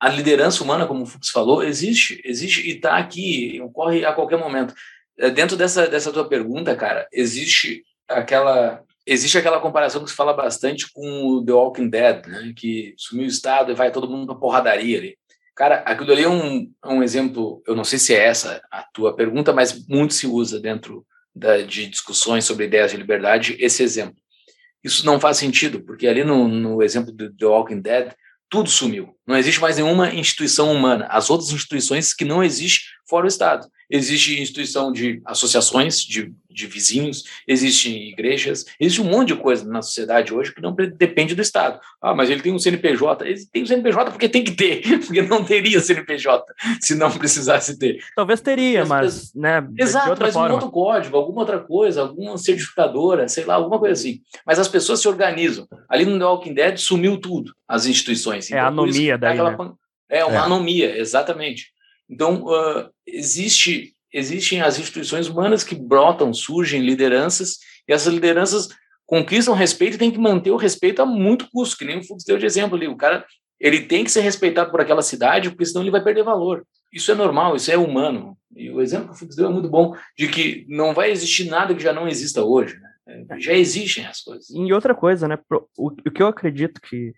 a liderança humana, como o Fux falou, existe, existe e está aqui, ocorre a qualquer momento. É, dentro dessa, dessa tua pergunta, cara, existe aquela existe aquela comparação que se fala bastante com o The Walking Dead, né? que sumiu o Estado e vai todo mundo para porradaria ali. Cara, aquilo ali é um, é um exemplo, eu não sei se é essa a tua pergunta, mas muito se usa dentro da, de discussões sobre ideias de liberdade esse exemplo. Isso não faz sentido, porque ali no, no exemplo do The Walking Dead, tudo sumiu. Não existe mais nenhuma instituição humana. As outras instituições que não existem fora o Estado. Existe instituição de associações de, de vizinhos, existem igrejas, existe um monte de coisa na sociedade hoje que não depende do Estado. Ah, mas ele tem um CNPJ. Ele tem um CNPJ porque tem que ter, porque não teria CNPJ se não precisasse ter. Talvez teria, mas, né? Exato, mas forma. um outro código, alguma outra coisa, alguma certificadora, sei lá, alguma coisa assim. Mas as pessoas se organizam. Ali no The Walking Dead sumiu tudo, as instituições. Então, é a então, anomia daí, né? É uma é. anomia, exatamente. Então, uh, existe existem as instituições humanas que brotam, surgem lideranças, e essas lideranças conquistam respeito e tem que manter o respeito a muito custo, que nem o Fux deu de exemplo ali. O cara ele tem que ser respeitado por aquela cidade, porque senão ele vai perder valor. Isso é normal, isso é humano. E o exemplo que o Fux deu é muito bom, de que não vai existir nada que já não exista hoje. Né? É, já existem as coisas. E outra coisa, né? O, que eu acredito que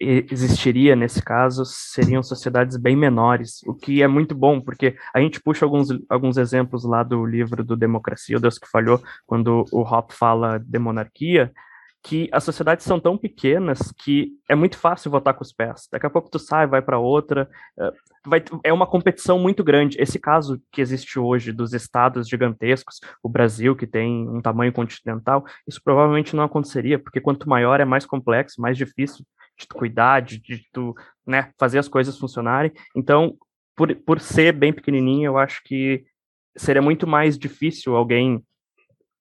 é, existiria nesse caso seriam sociedades bem menores, o que é muito bom, porque a gente puxa alguns, alguns exemplos lá do livro do Democracia, o Deus que Falhou, quando o Hop fala de monarquia, que as sociedades são tão pequenas que é muito fácil votar com os pés. Daqui a pouco tu sai, vai para outra. É, vai, é uma competição muito grande. Esse caso que existe hoje dos estados gigantescos, o Brasil, que tem um tamanho continental, isso provavelmente não aconteceria, porque quanto maior é mais complexo, mais difícil de tu cuidar, de, de tu né, fazer as coisas funcionarem. Então, por, por ser bem pequenininho, eu acho que seria muito mais difícil alguém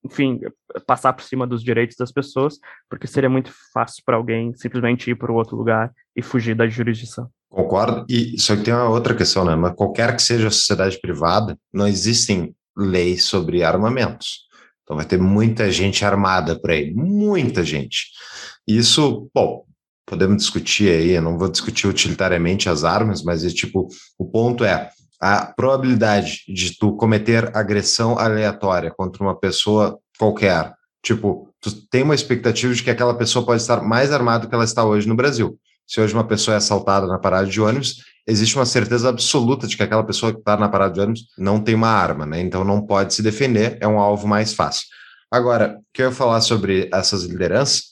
enfim, passar por cima dos direitos das pessoas, porque seria muito fácil para alguém simplesmente ir para outro lugar e fugir da jurisdição. Concordo. E só que tem uma outra questão, né? Mas qualquer que seja a sociedade privada, não existem leis sobre armamentos. Então vai ter muita gente armada por aí, muita gente. Isso, bom, podemos discutir aí, eu não vou discutir utilitariamente as armas, mas é tipo, o ponto é, a probabilidade de tu cometer agressão aleatória contra uma pessoa qualquer, tipo, tu tem uma expectativa de que aquela pessoa pode estar mais armada do que ela está hoje no Brasil. Se hoje uma pessoa é assaltada na parada de ônibus, existe uma certeza absoluta de que aquela pessoa que está na parada de ônibus não tem uma arma, né? Então não pode se defender, é um alvo mais fácil. Agora, o que eu ia falar sobre essas lideranças,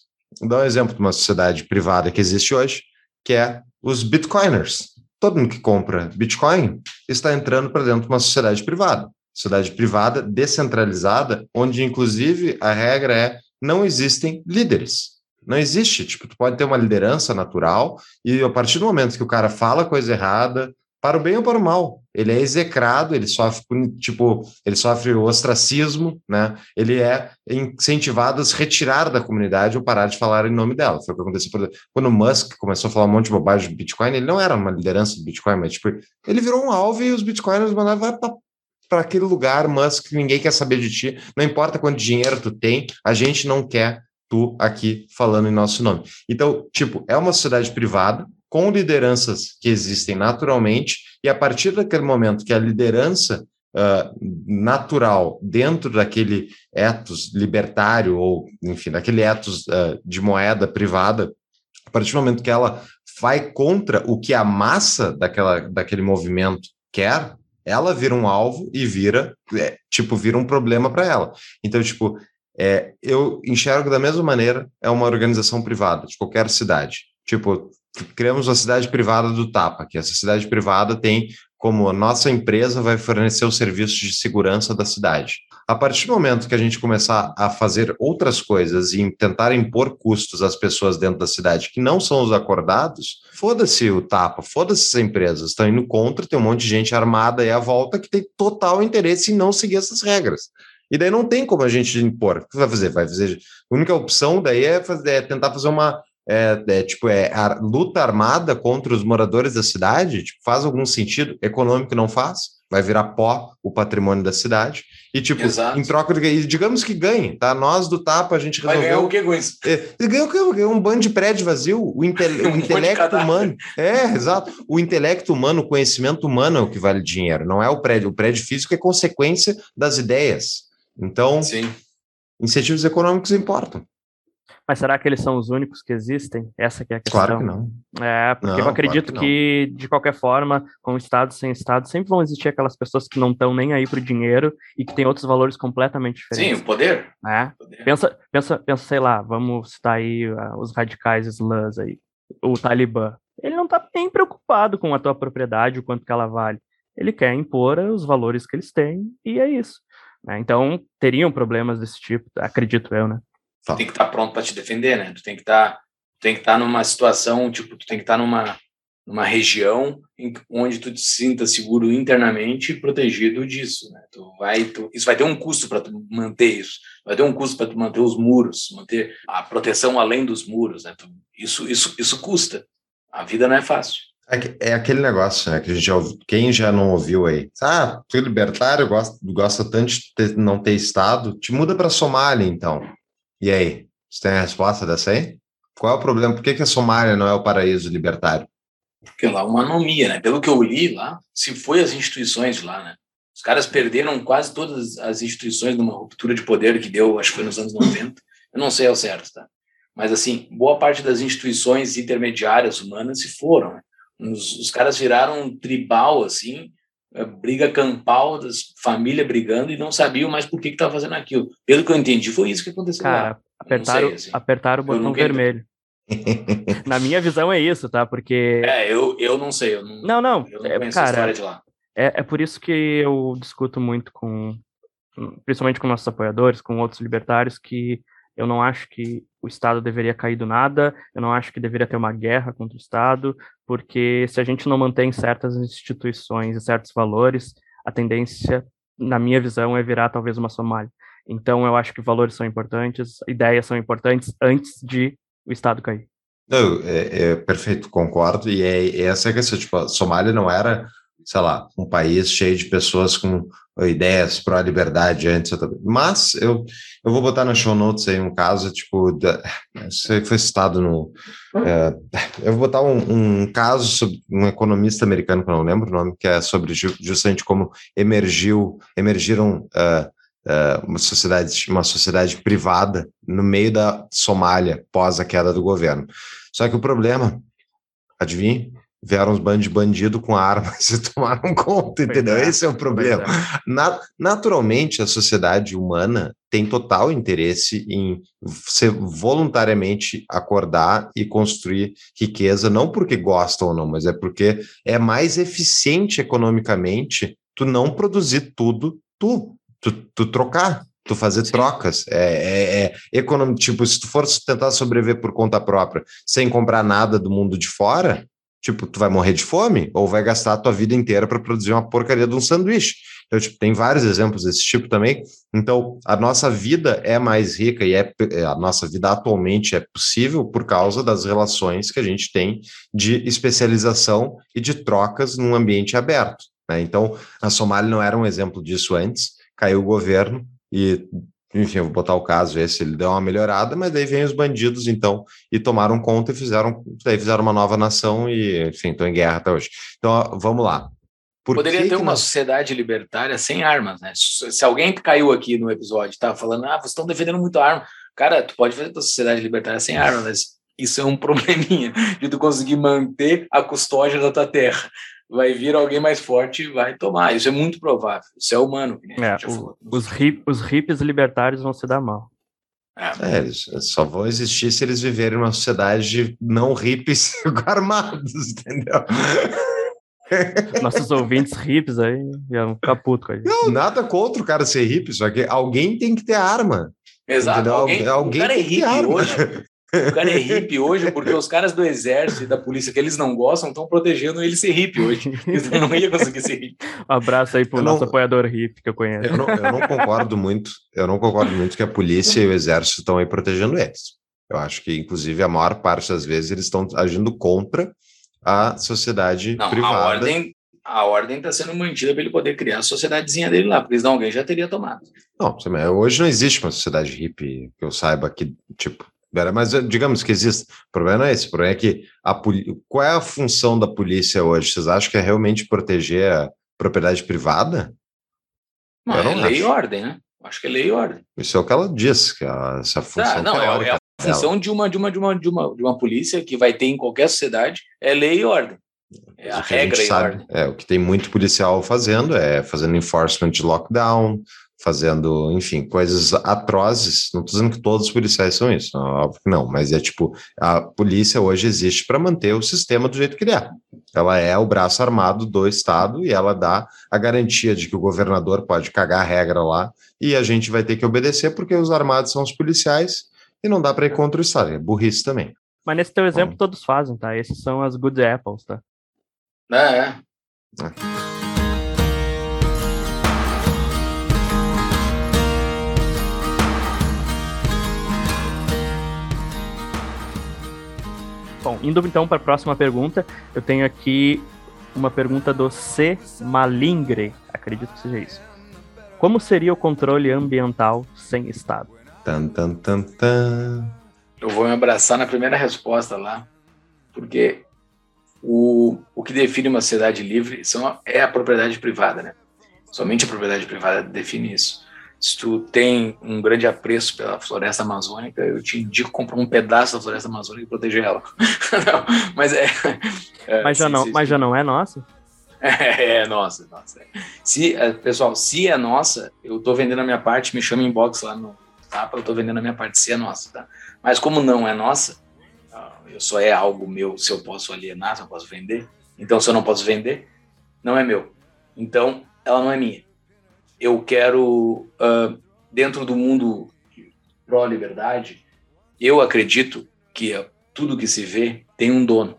dar um exemplo de uma sociedade privada que existe hoje, que é os bitcoiners todo mundo que compra Bitcoin está entrando para dentro de uma sociedade privada. Sociedade privada descentralizada, onde inclusive a regra é não existem líderes. Não existe, tipo, tu pode ter uma liderança natural e a partir do momento que o cara fala coisa errada, para o bem ou para o mal. Ele é execrado, ele sofre, tipo, ele sofre ostracismo, né? Ele é incentivado a se retirar da comunidade ou parar de falar em nome dela. Foi o que aconteceu por... quando o Musk começou a falar um monte de bobagem de Bitcoin, ele não era uma liderança do Bitcoin, mas tipo, ele virou um alvo e os Bitcoiners mandaram vai para aquele lugar, Musk, ninguém quer saber de ti. Não importa quanto dinheiro tu tem, a gente não quer tu aqui falando em nosso nome. Então, tipo, é uma sociedade privada, com lideranças que existem naturalmente, e a partir daquele momento que a liderança uh, natural dentro daquele ethos libertário, ou enfim, daquele ethos uh, de moeda privada, a partir do momento que ela vai contra o que a massa daquela, daquele movimento quer, ela vira um alvo e vira, é, tipo, vira um problema para ela. Então, tipo, é, eu enxergo da mesma maneira, é uma organização privada, de qualquer cidade. Tipo, criamos uma cidade privada do Tapa, que essa cidade privada tem como a nossa empresa vai fornecer os serviços de segurança da cidade. A partir do momento que a gente começar a fazer outras coisas e tentar impor custos às pessoas dentro da cidade que não são os acordados, foda-se o tapa, foda-se as empresas, estão indo contra, tem um monte de gente armada aí à volta que tem total interesse em não seguir essas regras. E daí não tem como a gente impor. O que vai fazer? Vai fazer. A única opção daí é, fazer, é tentar fazer uma é, é, tipo, é a luta armada contra os moradores da cidade, tipo, faz algum sentido? Econômico não faz, vai virar pó o patrimônio da cidade. E, tipo, Exato. em troca de. Digamos que ganhe, tá? Nós do Tapa, a gente resolveu. Vai ganhar o que com isso? É, ganhou o que? Um bando de prédio vazio. O, inte... o intelecto humano. É, exato. O intelecto humano, o conhecimento humano é o que vale dinheiro, não é o prédio. O prédio físico é consequência das ideias. Então, Sim. incentivos econômicos importam. Mas será que eles são os únicos que existem? Essa que é a questão. Claro que não. É, porque não, eu acredito claro que, que, de qualquer forma, com Estado sem Estado, sempre vão existir aquelas pessoas que não estão nem aí para o dinheiro e que têm outros valores completamente diferentes. Sim, o poder. É. O poder. Pensa, pensa, pensa, sei lá, vamos citar aí uh, os radicais islãs aí, o Talibã. Ele não está nem preocupado com a tua propriedade, o quanto que ela vale. Ele quer impor os valores que eles têm e é isso. Né? Então, teriam problemas desse tipo, acredito eu, né? Tá. tem que estar tá pronto para te defender, né? Tu tem que estar, tá, tem que estar tá numa situação, tipo, tu tem que estar tá numa numa região em, onde tu te sinta seguro internamente e protegido disso, né? Tu vai, tu, isso vai ter um custo para tu manter isso, vai ter um custo para tu manter os muros, manter a proteção além dos muros, né? Tu, isso, isso, isso custa. A vida não é fácil. É, é aquele negócio, né? Que a gente já ouviu, quem já não ouviu aí? Ah, tu é libertário, gosta, gosta tanto de ter, não ter Estado, te muda para Somália, então. E aí? Você tem a resposta dessa aí? Qual é o problema? Por que, que a Somália não é o paraíso libertário? Porque lá é uma anomia, né? Pelo que eu li lá, se foi as instituições lá, né? Os caras perderam quase todas as instituições numa ruptura de poder que deu, acho que foi nos anos 90. Eu não sei ao certo, tá? Mas, assim, boa parte das instituições intermediárias humanas se foram. Né? Os, os caras viraram tribal, assim, briga campal, das família brigando e não sabiam mais por que estava fazendo aquilo. Pelo que eu entendi, foi isso que aconteceu Cara, lá. apertaram, sei, assim. apertaram o botão nunca- vermelho. Na minha visão é isso, tá? Porque. É, eu, eu não sei. Eu não, Não, não. eu não é, conheço a cara, história de lá. É, é por isso que eu discuto muito com, principalmente com nossos apoiadores, com outros libertários, que eu não acho que o Estado deveria cair do nada, eu não acho que deveria ter uma guerra contra o Estado, porque se a gente não mantém certas instituições e certos valores, a tendência, na minha visão, é virar talvez uma Somália. Então eu acho que valores são importantes, ideias são importantes antes de o Estado cair. Não, é, é perfeito, concordo. E é, é essa questão. Tipo, a Somália não era, sei lá, um país cheio de pessoas com ideias para a liberdade antes. Mas eu, eu vou botar na show notes aí um caso, tipo, da, foi citado no. é, eu vou botar um, um caso sobre um economista americano, que eu não lembro o nome, que é sobre ju- justamente como emergiu, emergiram. ah, uma sociedade, uma sociedade privada no meio da Somália pós a queda do governo. Só que o problema, adivinha? Vieram uns bandos de bandido com armas e tomaram conta, entendeu? é, Esse é o problema. É. Na- naturalmente, a sociedade humana tem total interesse em se voluntariamente acordar e construir riqueza, não porque gosta ou não, mas é porque é mais eficiente economicamente tu não produzir tudo, tu, tu, tu trocar. Tu fazer Sim. trocas, é, é, é econom... tipo, se tu for tentar sobreviver por conta própria, sem comprar nada do mundo de fora, tipo, tu vai morrer de fome ou vai gastar a tua vida inteira para produzir uma porcaria de um sanduíche. Então, tipo, tem vários exemplos desse tipo também. Então, a nossa vida é mais rica e é, é- a nossa vida atualmente é possível por causa das relações que a gente tem de especialização e de trocas num ambiente aberto. né? Então, a Somália não era um exemplo disso antes, caiu o governo e, enfim, eu vou botar o caso esse, ele deu uma melhorada, mas daí vem os bandidos, então, e tomaram conta e fizeram, daí fizeram uma nova nação e, enfim, estão em guerra até hoje. Então, vamos lá. Por Poderia ter uma nós- sociedade libertária sem armas, né? Se alguém caiu aqui no episódio estava falando, ah, vocês estão defendendo muito arma. Cara, tu pode fazer tua sociedade libertária sem armas, mas isso é um probleminha de tu conseguir manter a custódia da tua terra. Vai vir alguém mais forte e vai tomar. Isso é muito provável. Isso é humano. É, já o- os, hip, os hippies libertários vão se dar mal. É, É, eles só vão existir se eles viverem numa sociedade de não hippies armados, entendeu? Nossos ouvintes hippies aí iam ficar puto com a gente. Não, nada contra o cara ser hippie, só que alguém tem que ter arma. Exato. Entendeu? Alguém, Alguém o cara é hippie arma. hoje. O cara é hippie hoje porque os caras do exército e da polícia que eles não gostam estão protegendo ele ser hippie hoje. Então não ia conseguir ser hippie. Um abraço aí pro Eu nosso não- apoiador hippie que eu conheço. Eu não, eu não concordo muito, eu não concordo muito que a polícia e o exército estão aí protegendo eles. Eu acho que, inclusive, a maior parte das vezes eles estão agindo contra a sociedade Não, privada. a ordem a ordem está sendo mantida para ele poder criar a sociedadezinha dele lá, porque senão alguém já teria tomado. Não, hoje não existe uma sociedade hippie que eu saiba que, tipo, mas eh, digamos que existe. O problema não é esse, o problema é que a poli... qual é a função da polícia hoje? Vocês acham que é realmente proteger a propriedade privada? Não, Eu é não lei e acho. ordem, né? Acho que é lei e ordem. Isso é o que ela diz, que é essa função Tá, não, é, é a função de uma, de, uma, de, uma, de, uma, de uma polícia que vai ter em qualquer sociedade é lei e ordem. É a que a regra e sabe, ordem. é, o que tem muito policial fazendo é fazendo enforcement de lockdown, fazendo, enfim, coisas atrozes. Não estou dizendo que todos os policiais são isso, não, óbvio que não, mas é tipo, a polícia hoje existe para manter o sistema do jeito que ele é. Ela é o braço armado do Estado e ela dá a garantia de que o governador pode cagar a regra lá e a gente vai ter que obedecer porque os armados são os policiais e não dá para ir contra o Estado. É burrice também. Mas nesse teu exemplo todos fazem, tá? Esses são as good apples, tá? É, é. Bom, indo então para a próxima pergunta, eu tenho aqui uma pergunta do C. Malingre, acredito que seja isso. Como seria o controle ambiental sem Estado? Tan, tan, tan, tan. Eu vou me abraçar na primeira resposta lá, porque o, o que define uma sociedade livre são, é a propriedade privada, né? Somente a propriedade privada define isso. Se tu tem um grande apreço pela floresta amazônica, eu te indico comprar um pedaço da floresta amazônica e proteger ela. não, mas é, é, mas, já sim, não, sim, mas sim. já não é nossa? É, é nossa, nossa. Se, é, pessoal, se é nossa, eu tô vendendo a minha parte, me chama inbox lá no Tapa, eu tô vendendo a minha parte se é nossa, tá? Mas como não é nossa, ah, eu só é algo meu se eu posso alienar, se eu posso vender. Então, se eu não posso vender, não é meu. Então, ela não é minha. Eu quero, ah, dentro do mundo pró-liberdade, eu acredito que tudo que se vê tem um dono.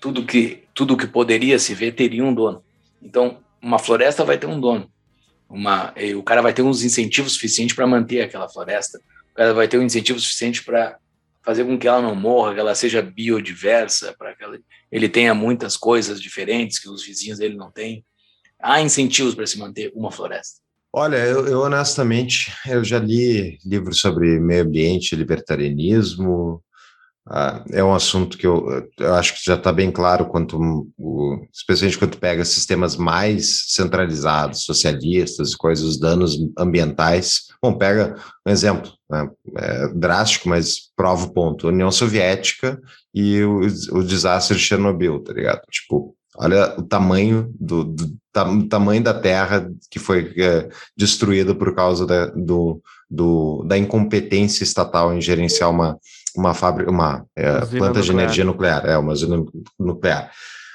Tudo que, tudo que poderia se ver teria um dono. Então, uma floresta vai ter um dono. Uma, o cara vai ter uns incentivos suficientes para manter aquela floresta. O cara vai ter um incentivo suficiente para fazer com que ela não morra, que ela seja biodiversa, para que ela, ele tenha muitas coisas diferentes que os vizinhos dele não têm. Há incentivos para se manter uma floresta. Olha, eu, eu, honestamente, eu já li livros sobre meio ambiente, libertarianismo. Ah, é um assunto que eu, eu acho que já está bem claro quanto, o, especialmente quando pega sistemas mais centralizados, socialistas, coisas, os danos ambientais. Bom, pega um exemplo, né, é drástico, mas prova o ponto. União Soviética e o, o desastre de Chernobyl, tá ligado? Tipo, Olha o tamanho do, do tam, tamanho da terra que foi é, destruída por causa da, do, do, da incompetência estatal em gerenciar uma, uma fábrica, uma é, planta nuclear. de energia nuclear, é uma usina nuclear.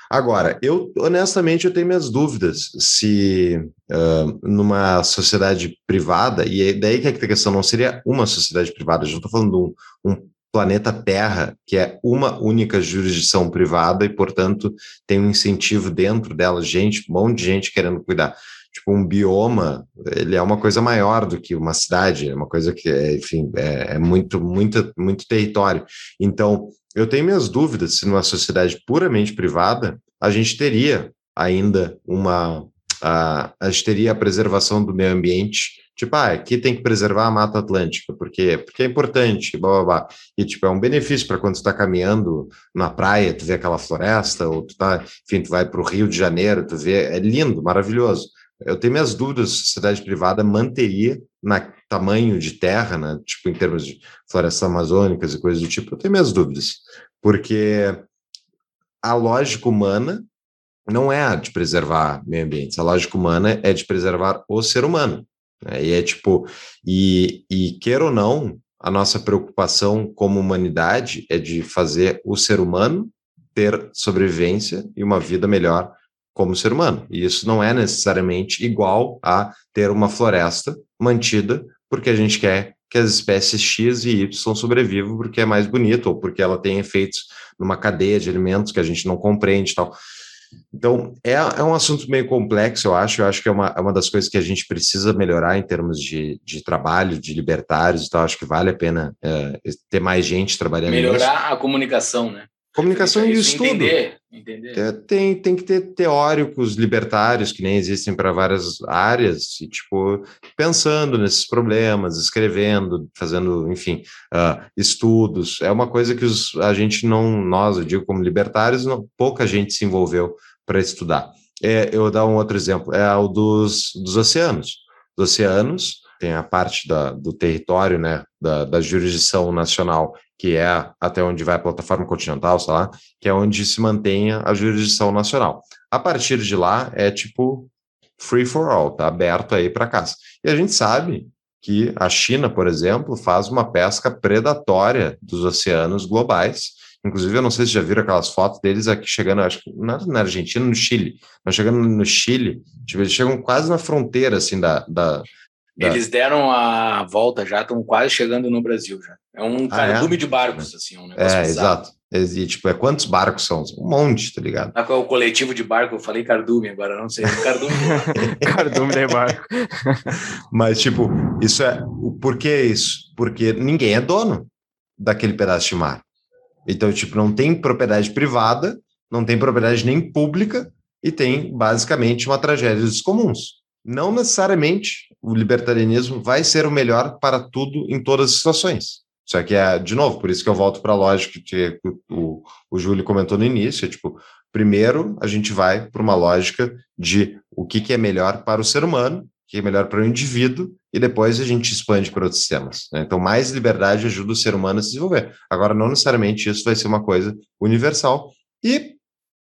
Agora, eu honestamente eu tenho minhas dúvidas se uh, numa sociedade privada, e daí que a questão não seria uma sociedade privada, eu já estou falando de um, um planeta Terra, que é uma única jurisdição privada e, portanto, tem um incentivo dentro dela, gente, um monte de gente querendo cuidar. Tipo, um bioma, ele é uma coisa maior do que uma cidade, é uma coisa que, é, enfim, é, é muito, muito, muito território. Então, eu tenho minhas dúvidas se numa sociedade puramente privada, a gente teria ainda uma, a, a gente teria a preservação do meio ambiente Tipo, ah, aqui tem que preservar a Mata Atlântica, porque, porque é importante, blá, blá, blá. E, tipo, é um benefício para quando tu está caminhando na praia, tu vê aquela floresta, ou tu tá, enfim, tu vai para o Rio de Janeiro, tu vê, é lindo, maravilhoso. Eu tenho minhas dúvidas se a sociedade privada manteria na tamanho de terra, né, tipo, em termos de florestas amazônicas e coisas do tipo, eu tenho minhas dúvidas, porque a lógica humana não é a de preservar meio ambiente, a lógica humana é de preservar o ser humano. Né? E é tipo, e, e queira ou não, a nossa preocupação como humanidade é de fazer o ser humano ter sobrevivência e uma vida melhor como ser humano. E isso não é necessariamente igual a ter uma floresta mantida porque a gente quer que as espécies X e Y sobrevivam porque é mais bonito ou porque ela tem efeitos numa cadeia de alimentos que a gente não compreende tal. Então, é, é um assunto meio complexo, eu acho. Eu acho que é uma, é uma das coisas que a gente precisa melhorar em termos de, de trabalho, de libertários e tal. Acho que vale a pena é, ter mais gente trabalhando Melhorar nisso. a comunicação, né? Comunicação e estudo. Entender, entender. É, tem, tem que ter teóricos libertários que nem existem para várias áreas, e, tipo, pensando nesses problemas, escrevendo, fazendo, enfim, uh, estudos. É uma coisa que os, a gente não, nós, eu digo como libertários, não, pouca gente se envolveu para estudar. É, eu vou dar um outro exemplo, é o dos, dos oceanos. Os oceanos tem a parte da, do território, né, da, da jurisdição nacional que é até onde vai a plataforma continental, sei lá, que é onde se mantenha a jurisdição nacional. A partir de lá é tipo free for all, tá aberto aí para caça. E a gente sabe que a China, por exemplo, faz uma pesca predatória dos oceanos globais. Inclusive, eu não sei se já viram aquelas fotos deles aqui chegando, acho que na, na Argentina, no Chile, mas chegando no Chile, tipo, eles chegam quase na fronteira, assim, da, da, eles deram a volta já, estão quase chegando no Brasil já. É um cardume ah, é? de barcos, assim, um negócio É, exato. E, tipo, é quantos barcos são? Um monte, tá ligado? Ah, qual é o coletivo de barco? Eu falei cardume agora, não sei. Cardume de cardume de barco. Mas, tipo, isso é. Por que isso? Porque ninguém é dono daquele pedaço de mar. Então, tipo, não tem propriedade privada, não tem propriedade nem pública e tem basicamente uma tragédia dos comuns. Não necessariamente o libertarianismo vai ser o melhor para tudo em todas as situações. Só que é, de novo, por isso que eu volto para a lógica que o, o Júlio comentou no início, é tipo, primeiro a gente vai para uma lógica de o que, que é melhor para o ser humano, o que é melhor para o indivíduo, e depois a gente expande para outros sistemas. Né? Então, mais liberdade ajuda o ser humano a se desenvolver. Agora, não necessariamente isso vai ser uma coisa universal. E,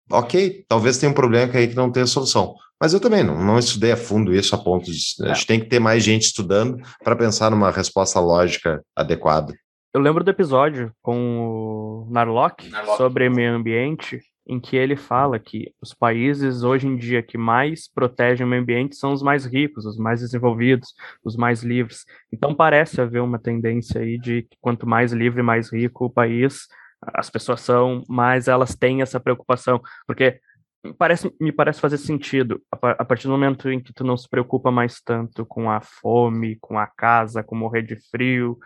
ok, talvez tenha um problema que aí que não tenha solução. Mas eu também não, não estudei a fundo isso a ponto de. A gente tem que ter mais gente estudando para pensar numa resposta lógica adequada. Eu lembro do episódio com o Narlock, Narlock. sobre meio ambiente, em que ele fala que os países hoje em dia que mais protegem o meio ambiente são os mais ricos, os mais desenvolvidos, os mais livres. Então parece haver uma tendência aí de que quanto mais livre, mais rico o país, as pessoas são, mais elas têm essa preocupação, porque parece, me parece fazer sentido a, partir do momento em que tu não se preocupa mais tanto com a fome, com a casa, com morrer de frio,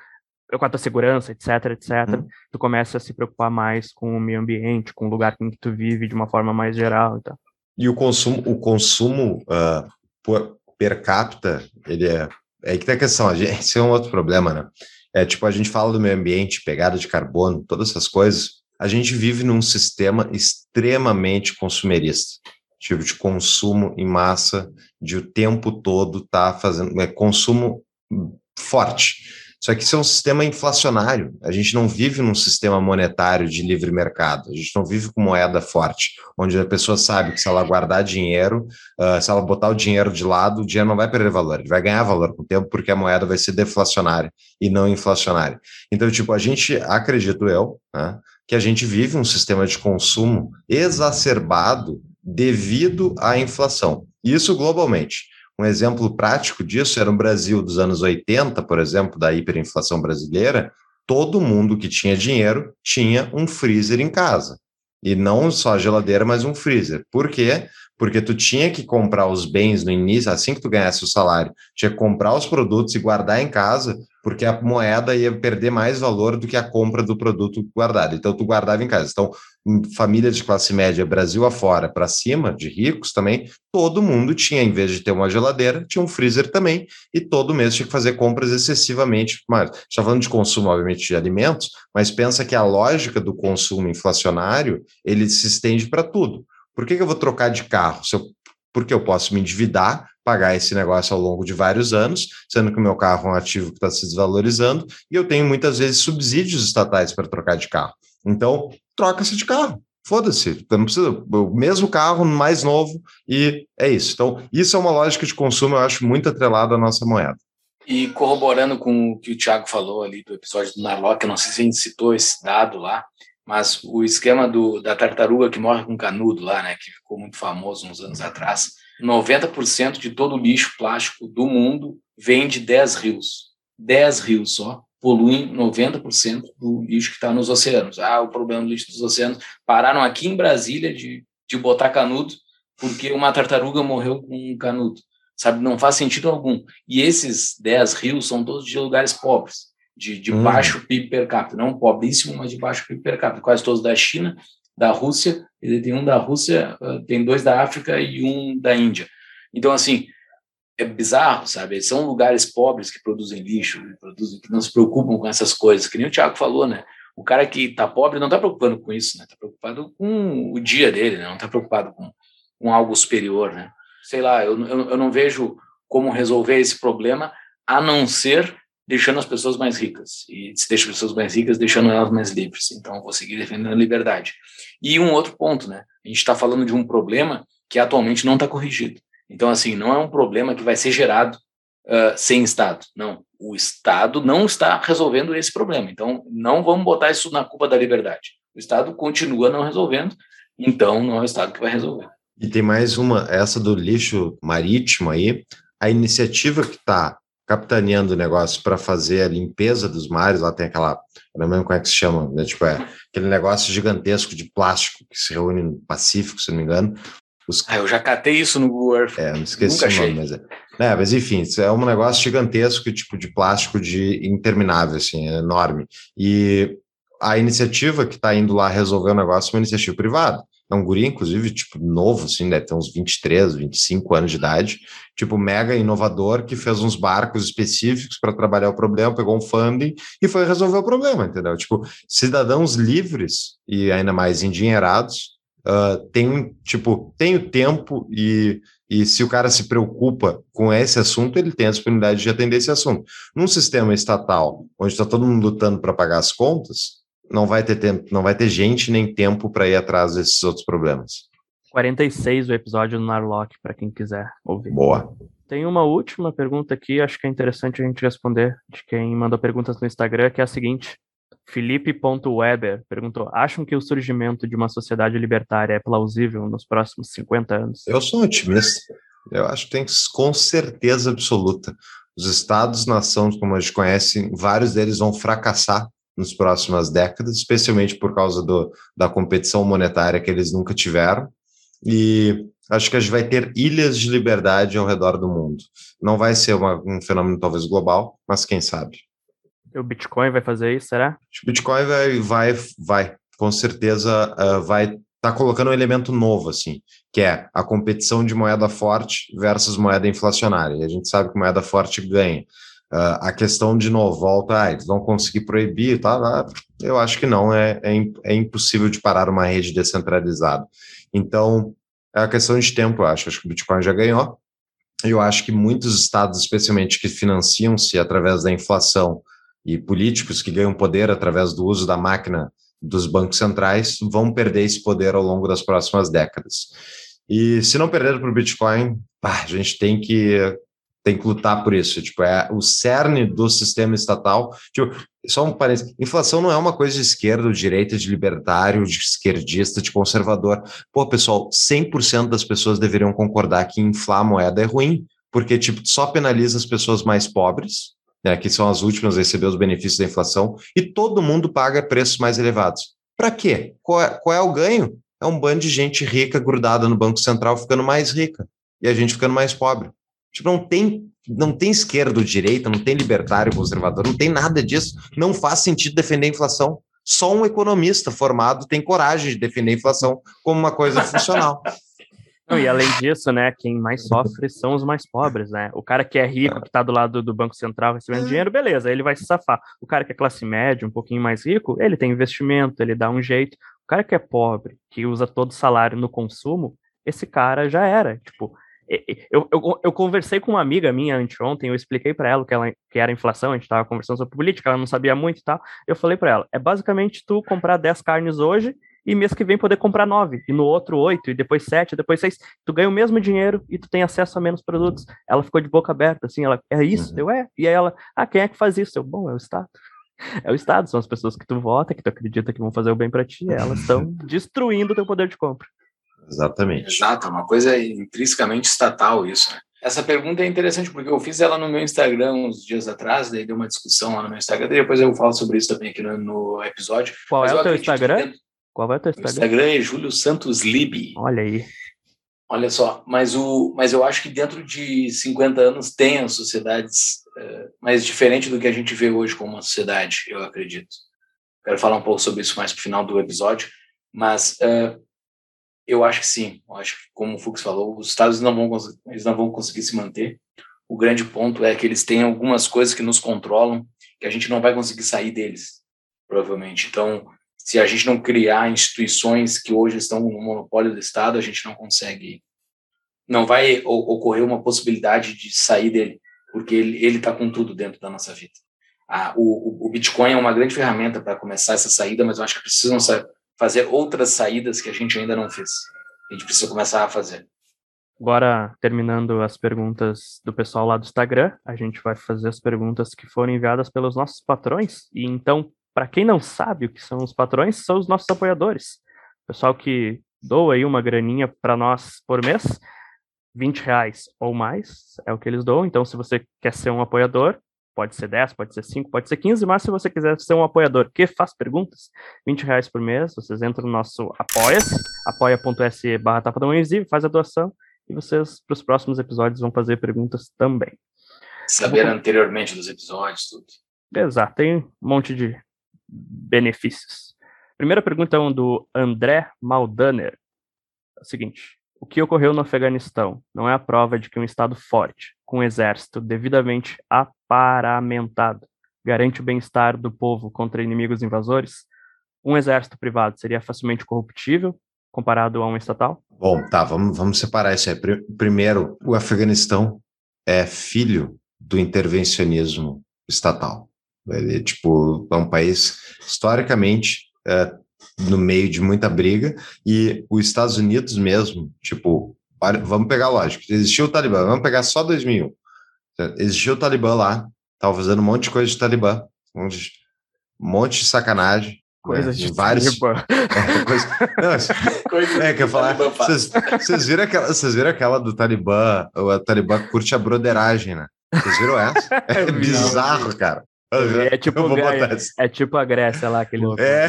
com a tua segurança, etc, etc, uhum. tu começa a se preocupar mais com o meio ambiente, com o lugar em que tu vive de uma forma mais geral e tal. E o consumo, o consumo uh, por, per capita, ele é, é que tem a questão, a gente, esse é um outro problema, né? É tipo, a gente fala do meio ambiente, pegada de carbono, todas essas coisas, a gente vive num sistema extremamente consumerista, tipo de consumo em massa, de o tempo todo tá fazendo é consumo forte. Só que isso é um sistema inflacionário. A gente não vive num sistema monetário de livre mercado. A gente não vive com moeda forte, onde a pessoa sabe que se ela guardar dinheiro, uh, se ela botar o dinheiro de lado, o dinheiro não vai perder valor, ele vai ganhar valor com o tempo, porque a moeda vai ser deflacionária e não inflacionária. Então, tipo, a gente, acredito eu, né, que a gente vive um sistema de consumo exacerbado devido à inflação. Isso globalmente. Um exemplo prático disso era no Brasil dos anos 80, por exemplo, da hiperinflação brasileira, todo mundo que tinha dinheiro tinha um freezer em casa. E não só a geladeira, mas um freezer. Por quê? Porque tu tinha que comprar os bens no início, assim que tu ganhasse o salário, tinha que comprar os produtos e guardar em casa, porque a moeda ia perder mais valor do que a compra do produto guardado. Então, tu guardava em casa. Então, família de classe média, Brasil afora, para cima, de ricos também, todo mundo tinha, em vez de ter uma geladeira, tinha um freezer também, e todo mês tinha que fazer compras excessivamente mais. Está falando de consumo, obviamente, de alimentos, mas pensa que a lógica do consumo inflacionário, ele se estende para tudo. Por que, que eu vou trocar de carro? Eu, porque eu posso me endividar pagar esse negócio ao longo de vários anos, sendo que o meu carro é um ativo que está se desvalorizando, e eu tenho muitas vezes subsídios estatais para trocar de carro. Então, troca-se de carro. Foda-se, não precisa, o mesmo carro mais novo, e é isso. Então, isso é uma lógica de consumo, eu acho muito atrelada à nossa moeda. E corroborando com o que o Thiago falou ali do episódio do Narlock, eu não sei se a gente citou esse dado lá, mas o esquema do, da tartaruga que morre com canudo lá, né, que ficou muito famoso uns anos atrás, 90% de todo o lixo plástico do mundo vem de 10 rios. 10 rios só poluem 90% do lixo que está nos oceanos. Ah, o problema do lixo dos oceanos. Pararam aqui em Brasília de, de botar canudo porque uma tartaruga morreu com um canudo. Sabe, não faz sentido algum. E esses 10 rios são todos de lugares pobres, de, de hum. baixo PIB per capita. Não pobríssimo, mas de baixo PIB per capita. Quase todos da China da Rússia, ele tem um da Rússia, ah, tem dois da África e um da Índia. Então, assim, é bizarro, sabe? São lugares pobres que produzem lixo, que, produzem, que não se preocupam com essas coisas, que nem o Tiago falou, né? O cara que está pobre não está preocupado com isso, né? Está preocupado com o dia dele, né? Não está preocupado com, com algo superior, né? Sei lá, eu, eu, eu não vejo como resolver esse problema a não ser deixando as pessoas mais ricas. E se deixa as pessoas mais ricas, deixando elas mais livres. Então, vou seguir defendendo a liberdade. E um outro ponto, né? A gente está falando de um problema que atualmente não está corrigido. Então, assim, não é um problema que vai ser gerado uh, sem Estado. Não. O Estado não está resolvendo esse problema. Então, não vamos botar isso na culpa da liberdade. O Estado continua não resolvendo, então não é o Estado que vai resolver. E tem mais uma, essa do lixo marítimo aí, a iniciativa que está capitaneando o negócio para fazer a limpeza dos mares, lá tem aquela, não lembro como é que se chama, né? tipo, é aquele negócio gigantesco de plástico que se reúne no Pacífico, se não me engano. Os... Ah, eu já catei isso no Google Earth. É, não esqueci Nunca o nome, mas é. é. Mas enfim, é um negócio gigantesco, tipo de plástico de interminável, assim, é enorme. E a iniciativa que está indo lá resolver o negócio é uma iniciativa privada. É um guri, inclusive, tipo, novo, assim, deve ter uns 23, 25 anos de idade, tipo, mega inovador, que fez uns barcos específicos para trabalhar o problema, pegou um funding e foi resolver o problema, entendeu? Tipo, cidadãos livres e ainda mais endinheirados uh, tem, tipo, tem o tempo e, e se o cara se preocupa com esse assunto, ele tem a disponibilidade de atender esse assunto. Num sistema estatal, onde está todo mundo lutando para pagar as contas, não vai ter tempo, não vai ter gente nem tempo para ir atrás desses outros problemas. 46 o episódio do Narlock, para quem quiser ouvir. Boa. Tem uma última pergunta aqui, acho que é interessante a gente responder, de quem mandou perguntas no Instagram, que é a seguinte. Felipe.weber perguntou: acham que o surgimento de uma sociedade libertária é plausível nos próximos 50 anos? Eu sou otimista. Eu acho que tem com certeza absoluta. Os estados-nação, como a gente conhece, vários deles vão fracassar nas próximas décadas, especialmente por causa do, da competição monetária que eles nunca tiveram. E acho que a gente vai ter ilhas de liberdade ao redor do mundo. Não vai ser uma, um fenômeno talvez global, mas quem sabe. O Bitcoin vai fazer isso, será? O Bitcoin vai, vai, vai com certeza uh, vai estar tá colocando um elemento novo, assim, que é a competição de moeda forte versus moeda inflacionária. E a gente sabe que moeda forte ganha. Uh, a questão de novo, volta, ah, eles vão conseguir proibir, tá? Eu acho que não, é, é, é, impossível de parar uma rede descentralizada. Então, é a questão de tempo, eu acho. Acho que o Bitcoin já ganhou. Eu acho que muitos estados, especialmente que financiam-se através da inflação e políticos que ganham poder através do uso da máquina dos bancos centrais, vão perder esse poder ao longo das próximas décadas. E se não perder para o Bitcoin, a gente tem que tem que lutar por isso. Tipo, é o cerne do sistema estatal. Tipo, só um parênteses: inflação não é uma coisa de esquerda, de direita, de libertário, de esquerdista, de conservador. Pô, pessoal, 100% das pessoas deveriam concordar que inflar a moeda é ruim, porque tipo, só penaliza as pessoas mais pobres, né, que são as últimas a receber os benefícios da inflação, e todo mundo paga preços mais elevados. Para quê? Qual é, qual é o ganho? É um bando de gente rica grudada no Banco Central ficando mais rica e a gente ficando mais pobre. Tipo, não tem, não tem esquerda ou direita, não tem libertário conservador, não tem nada disso. Não faz sentido defender a inflação. Só um economista formado tem coragem de defender a inflação como uma coisa funcional. Não, e além disso, né, quem mais sofre são os mais pobres, né? O cara que é rico, que está do lado do Banco Central recebendo dinheiro, beleza, ele vai se safar. O cara que é classe média, um pouquinho mais rico, ele tem investimento, ele dá um jeito. O cara que é pobre, que usa todo o salário no consumo, esse cara já era. Tipo, eu, eu, eu, conversei com uma amiga minha anteontem, eu expliquei para ela que, ela que era inflação, a gente estava conversando sobre política, ela não sabia muito e tal. Eu falei para ela: é basicamente tu comprar 10 carnes hoje e mês que vem poder comprar 9, e no outro 8, e depois 7, depois 6. Tu ganha o mesmo dinheiro e tu tem acesso a menos produtos. Ela ficou de boca aberta, assim, ela, é isso? Uhum. Eu, é. E aí ela, ah, quem é que faz isso? Eu, bom, é o Estado. É o Estado, são as pessoas que tu vota, que tu acredita que vão fazer o bem para ti, elas estão destruindo o teu poder de compra. Exatamente. Exato, é uma coisa intrinsecamente estatal isso. Né? Essa pergunta é interessante porque eu fiz ela no meu Instagram uns dias atrás, daí deu uma discussão lá no meu Instagram, depois eu falo sobre isso também aqui no, no episódio. Qual Mas é o teu Instagram? Dentro... Qual é o teu Instagram? O Instagram é Júlio Santos Lib. Olha aí. Olha só, mas, o, mas eu acho que dentro de 50 anos tem as sociedades é, mais diferente do que a gente vê hoje como uma sociedade, eu acredito. Quero falar um pouco sobre isso mais para o final do episódio, mas uh, eu acho que sim. Eu acho que, como o Fux falou, os Estados não vão, eles não vão conseguir se manter. O grande ponto é que eles têm algumas coisas que nos controlam que a gente não vai conseguir sair deles, provavelmente. Então, se a gente não criar instituições que hoje estão no monopólio do Estado, a gente não consegue. Não vai ocorrer uma possibilidade de sair dele, porque ele está com tudo dentro da nossa vida. Ah, o, o Bitcoin é uma grande ferramenta para começar essa saída, mas eu acho que precisam fazer outras saídas que a gente ainda não fez. A gente precisa começar a fazer. Agora, terminando as perguntas do pessoal lá do Instagram, a gente vai fazer as perguntas que foram enviadas pelos nossos patrões. E então, para quem não sabe o que são os patrões, são os nossos apoiadores. Pessoal que doa aí uma graninha para nós por mês, 20 reais ou mais é o que eles doam. Então, se você quer ser um apoiador, Pode ser 10, pode ser 5, pode ser 15, mas se você quiser ser um apoiador que faz perguntas, 20 reais por mês, vocês entram no nosso apoia-se, apoia.se barra tapa da faz a doação e vocês, para os próximos episódios, vão fazer perguntas também. Saber vou... anteriormente dos episódios, tudo. Exato, tem um monte de benefícios. Primeira pergunta é um do André Maldaner. É o seguinte: o que ocorreu no Afeganistão não é a prova de que um Estado forte, com exército devidamente aparamentado, garante o bem-estar do povo contra inimigos invasores? Um exército privado seria facilmente corruptível comparado a um estatal? Bom, tá, vamos, vamos separar isso aí. Primeiro, o Afeganistão é filho do intervencionismo estatal. Ele, tipo, é um país historicamente é, no meio de muita briga, e os Estados Unidos mesmo, tipo, vamos pegar a lógica, existiu o Talibã, vamos pegar só 2001. Existiu o Talibã lá, tava fazendo um monte de coisa de Talibã, um monte de sacanagem, Coisas né? de vários. É, coisa... Não, é, que eu falar. Vocês viram, aquela, vocês viram aquela do Talibã? O Talibã curte a broderagem, né? Vocês viram essa? É bizarro, cara. Uhum. É, tipo, é, tipo a Grécia lá, aquele é,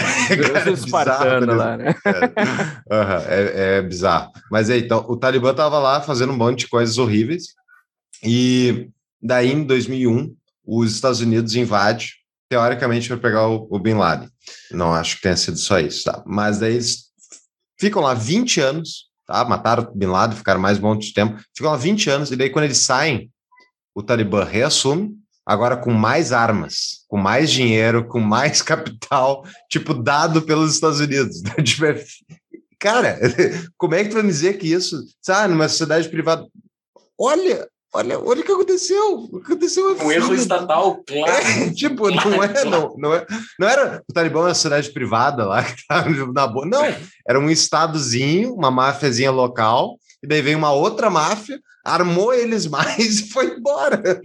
cara, espartano lá, né? É, uhum, é, é, bizarro. Mas aí, então, o Talibã tava lá fazendo um monte de coisas horríveis, e daí, em 2001, os Estados Unidos invadem teoricamente, para pegar o, o, Bin Laden. Não acho que tenha sido só isso, tá? Mas daí eles ficam lá 20 anos, tá? Mataram o Bin Laden, ficaram mais um monte de tempo. Ficam lá 20 anos, e daí quando eles saem, o Talibã reassume, agora com mais armas, com mais dinheiro, com mais capital, tipo, dado pelos Estados Unidos. Tipo, é cara, como é que tu vai me dizer que isso, sabe, numa sociedade privada? Olha, Olha, olha o que aconteceu. O que aconteceu é um erro estatal, claro. É, tipo, não, é, não, não, é, não era o Talibã uma cidade privada lá que estava na boa. Não, era um estadozinho, uma máfiazinha local, e daí veio uma outra máfia, armou eles mais e foi embora.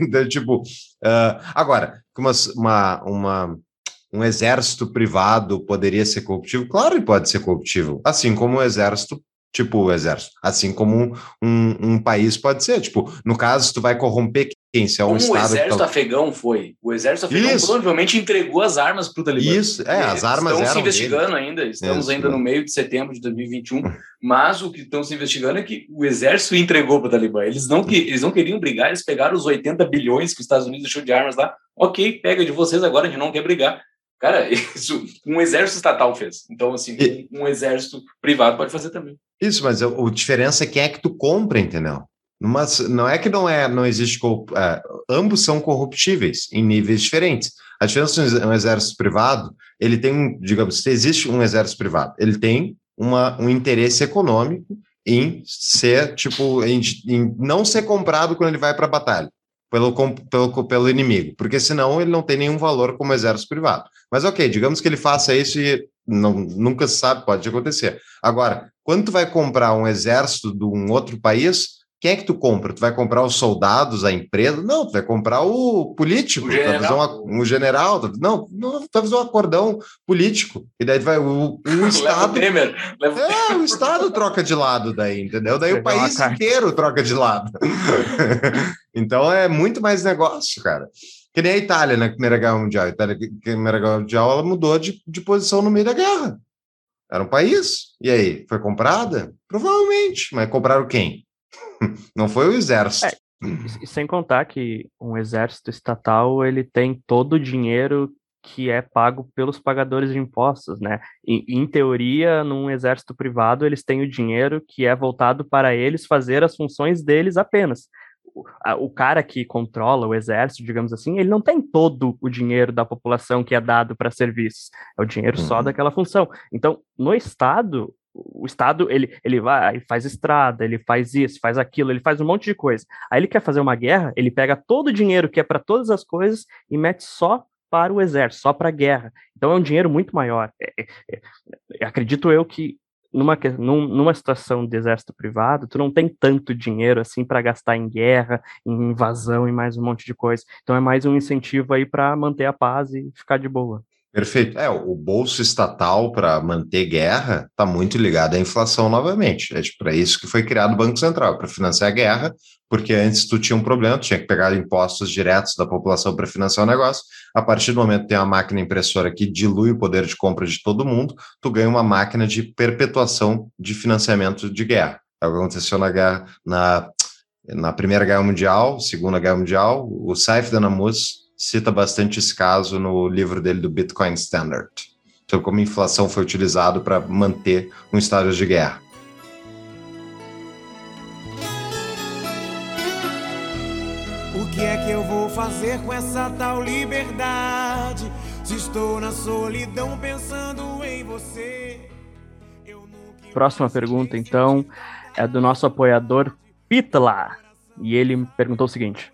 então, tipo, uh, agora, uma, uma, uma, um exército privado poderia ser corruptível? Claro que pode ser corruptível, assim como um exército tipo o exército. Assim como um, um, um, país pode ser. Tipo, no caso, tu vai corromper quem? Se é um como estado. O exército tá... afegão foi. O exército afegão Isso. provavelmente entregou as armas para o Talibã. Isso, é, as armas estão se investigando dele. ainda. Estamos Isso. ainda no meio de setembro de 2021. mas o que estão se investigando é que o exército entregou para o Talibã. Eles não, que, eles não queriam brigar, eles pegaram os 80 bilhões que os Estados Unidos deixou de armas lá. Ok, pega de vocês agora, a gente não quer brigar. Cara, isso um exército estatal fez. Então, assim, e... um exército privado pode fazer também. Isso, mas a, diferença é quem é que tu compra, entendeu? Numa, não é que não é, não existe é, ambos são corruptíveis em níveis diferentes. A diferença de um exército privado, ele tem um, digamos, se existe um exército privado, ele tem uma, um interesse econômico em ser, tipo, em, em não ser comprado quando ele vai para a batalha pelo, pelo, pelo inimigo, porque senão ele não tem nenhum valor como exército privado. Mas ok, digamos que ele faça isso e não, nunca se sabe, pode acontecer. Agora, quando tu vai comprar um exército de um outro país, quem é que tu compra? Tu vai comprar os soldados, a empresa? Não, tu vai comprar o político, o general. Uma, um general. Não, não, tu vai fazer um acordão político. E daí vai o, o Estado. Leva o é, o Estado troca de lado daí, entendeu? Daí o país inteiro troca de lado. então é muito mais negócio, cara. Que nem a Itália na Primeira Guerra Mundial. A Itália, na Primeira Guerra Mundial, ela mudou de, de posição no meio da guerra. Era um país. E aí, foi comprada? Provavelmente. Mas compraram quem? Não foi o exército. É, e sem contar que um exército estatal ele tem todo o dinheiro que é pago pelos pagadores de impostos, né? E, em teoria, num exército privado, eles têm o dinheiro que é voltado para eles fazer as funções deles apenas. O, a, o cara que controla o exército, digamos assim, ele não tem todo o dinheiro da população que é dado para serviços. É o dinheiro uhum. só daquela função. Então, no Estado, o Estado, ele, ele vai, faz estrada, ele faz isso, faz aquilo, ele faz um monte de coisa. Aí ele quer fazer uma guerra, ele pega todo o dinheiro que é para todas as coisas e mete só para o exército, só para a guerra. Então é um dinheiro muito maior. É, é, é, acredito eu que numa, numa situação de exército privado, tu não tem tanto dinheiro assim para gastar em guerra, em invasão e mais um monte de coisa. Então é mais um incentivo aí para manter a paz e ficar de boa. Perfeito. É, o bolso estatal para manter guerra está muito ligado à inflação novamente. É para isso que foi criado o Banco Central, para financiar a guerra, porque antes tu tinha um problema, tu tinha que pegar impostos diretos da população para financiar o negócio. A partir do momento que tem uma máquina impressora que dilui o poder de compra de todo mundo, tu ganha uma máquina de perpetuação de financiamento de guerra. É o que aconteceu na, guerra, na, na Primeira Guerra Mundial, Segunda Guerra Mundial, o Saif da Namus cita bastante esse caso no livro dele do Bitcoin Standard, sobre como a inflação foi utilizado para manter um estado de guerra. O que é que eu vou fazer com essa tal liberdade? Se estou na solidão pensando em você. Próxima pergunta, então, é do nosso apoiador Pitla. E ele perguntou o seguinte: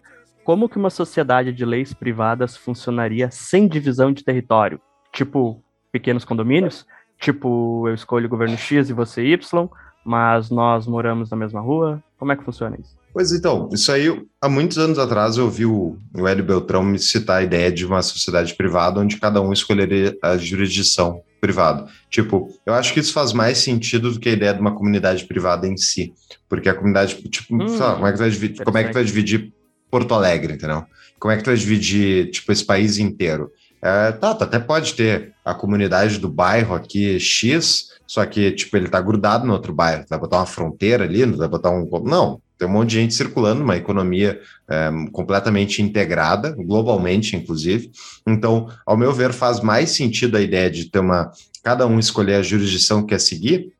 Como que uma sociedade de leis privadas funcionaria sem divisão de território? Tipo, pequenos condomínios? Tipo, eu escolho o governo X e você Y, mas nós moramos na mesma rua? Como é que funciona isso? Pois então, isso aí, há muitos anos atrás eu ouvi o, o Hélio Beltrão me citar a ideia de uma sociedade privada onde cada um escolheria a jurisdição privada. Tipo, eu acho que isso faz mais sentido do que a ideia de uma comunidade privada em si. Porque a comunidade, tipo, hum, lá, como, é que vai dividir, como é que vai dividir Porto Alegre, entendeu? Como é que tu vai dividir, tipo, esse país inteiro? É, tá, tá, até pode ter a comunidade do bairro aqui X, só que, tipo, ele tá grudado no outro bairro. Vai botar uma fronteira ali, vai botar um. Não, tem um monte de gente circulando, uma economia é, completamente integrada, globalmente, inclusive. Então, ao meu ver, faz mais sentido a ideia de ter uma. cada um escolher a jurisdição que quer seguir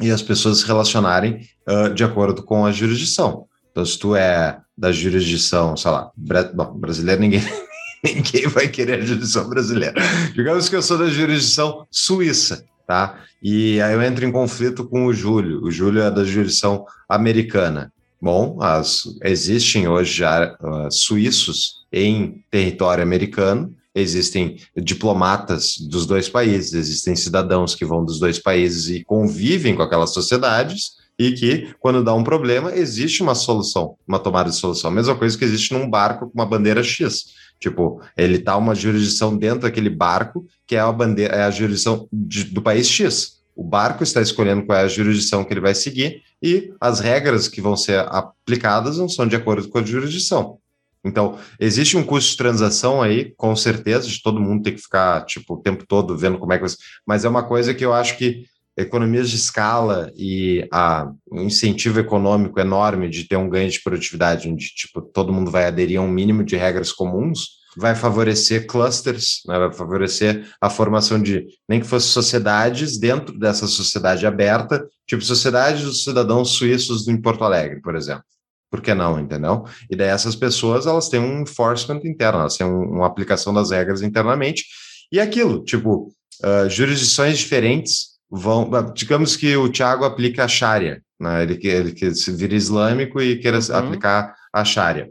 e as pessoas se relacionarem uh, de acordo com a jurisdição. Então, se tu é da jurisdição, sei lá, bra bom, brasileiro, ninguém, ninguém vai querer a jurisdição brasileira. Digamos que eu sou da jurisdição suíça, tá? E aí eu entro em conflito com o Júlio. O Júlio é da jurisdição americana. Bom, as, existem hoje já uh, suíços em território americano, existem diplomatas dos dois países, existem cidadãos que vão dos dois países e convivem com aquelas sociedades, e que, quando dá um problema, existe uma solução, uma tomada de solução. A mesma coisa que existe num barco com uma bandeira X. Tipo, ele tá uma jurisdição dentro daquele barco, que é a bandeira, é a jurisdição de, do país X. O barco está escolhendo qual é a jurisdição que ele vai seguir e as regras que vão ser aplicadas não são de acordo com a jurisdição. Então, existe um custo de transação aí, com certeza, de todo mundo ter que ficar, tipo, o tempo todo vendo como é que... Mas é uma coisa que eu acho que economias de escala e a, um incentivo econômico enorme de ter um ganho de produtividade, onde, tipo, todo mundo vai aderir a um mínimo de regras comuns, vai favorecer clusters, né, vai favorecer a formação de, nem que fosse sociedades dentro dessa sociedade aberta, tipo sociedade dos cidadãos suíços em Porto Alegre, por exemplo. Por que não, entendeu? E daí essas pessoas, elas têm um enforcement interno, elas têm um, uma aplicação das regras internamente, e aquilo, tipo, uh, jurisdições diferentes vão, digamos que o Tiago aplica a Sharia, né, ele, ele, ele se vira islâmico e queira uhum. aplicar a Sharia.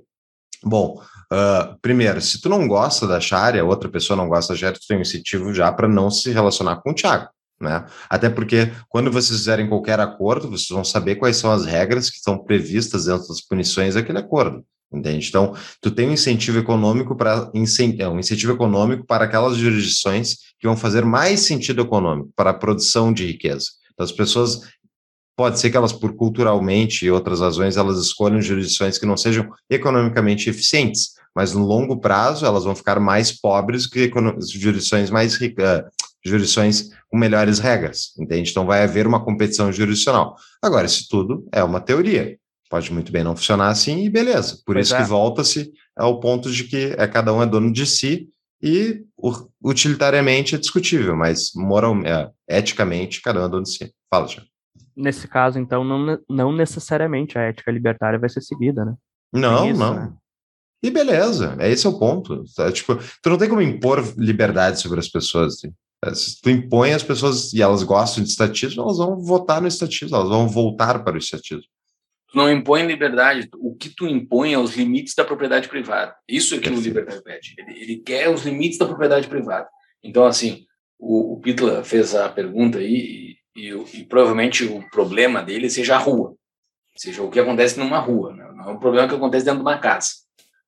Bom, Uh, primeiro, se tu não gosta da Sharia, outra pessoa não gosta da Sharia, tu tem um incentivo já para não se relacionar com o Thiago, né? Até porque quando vocês fizerem qualquer acordo, vocês vão saber quais são as regras que estão previstas dentro das punições daquele acordo. Entende? Então, tu tem um incentivo econômico para é, um incentivo econômico para aquelas jurisdições que vão fazer mais sentido econômico para a produção de riqueza. Então, as pessoas pode ser que elas, por culturalmente e outras razões, elas escolham jurisdições que não sejam economicamente eficientes, mas no longo prazo elas vão ficar mais pobres que jurisdições mais ricas, jurisdições com melhores regras, entende? Então vai haver uma competição jurisdicional. Agora, isso tudo é uma teoria. Pode muito bem não funcionar assim e beleza. Por pois isso é. que volta-se ao ponto de que é, cada um é dono de si e utilitariamente é discutível, mas moral, é, eticamente cada um é dono de si. Fala, Tiago. Nesse caso, então, não, não necessariamente a ética libertária vai ser seguida, né? Não, isso, não. Né? E beleza, é esse é o ponto. Tá? Tipo, tu não tem como impor liberdade sobre as pessoas. Assim. Se tu impõe as pessoas e elas gostam de estatismo, elas vão votar no estatismo, elas vão voltar para o estatismo. Tu não impõe liberdade, o que tu impõe é os limites da propriedade privada. Isso é que o libertário pede. Ele, ele, quer os limites da propriedade privada. Então, assim, o, o Pitla fez a pergunta aí e, e, e, provavelmente o problema dele seja a rua, seja o que acontece numa rua, né? não é um problema que acontece dentro de uma casa.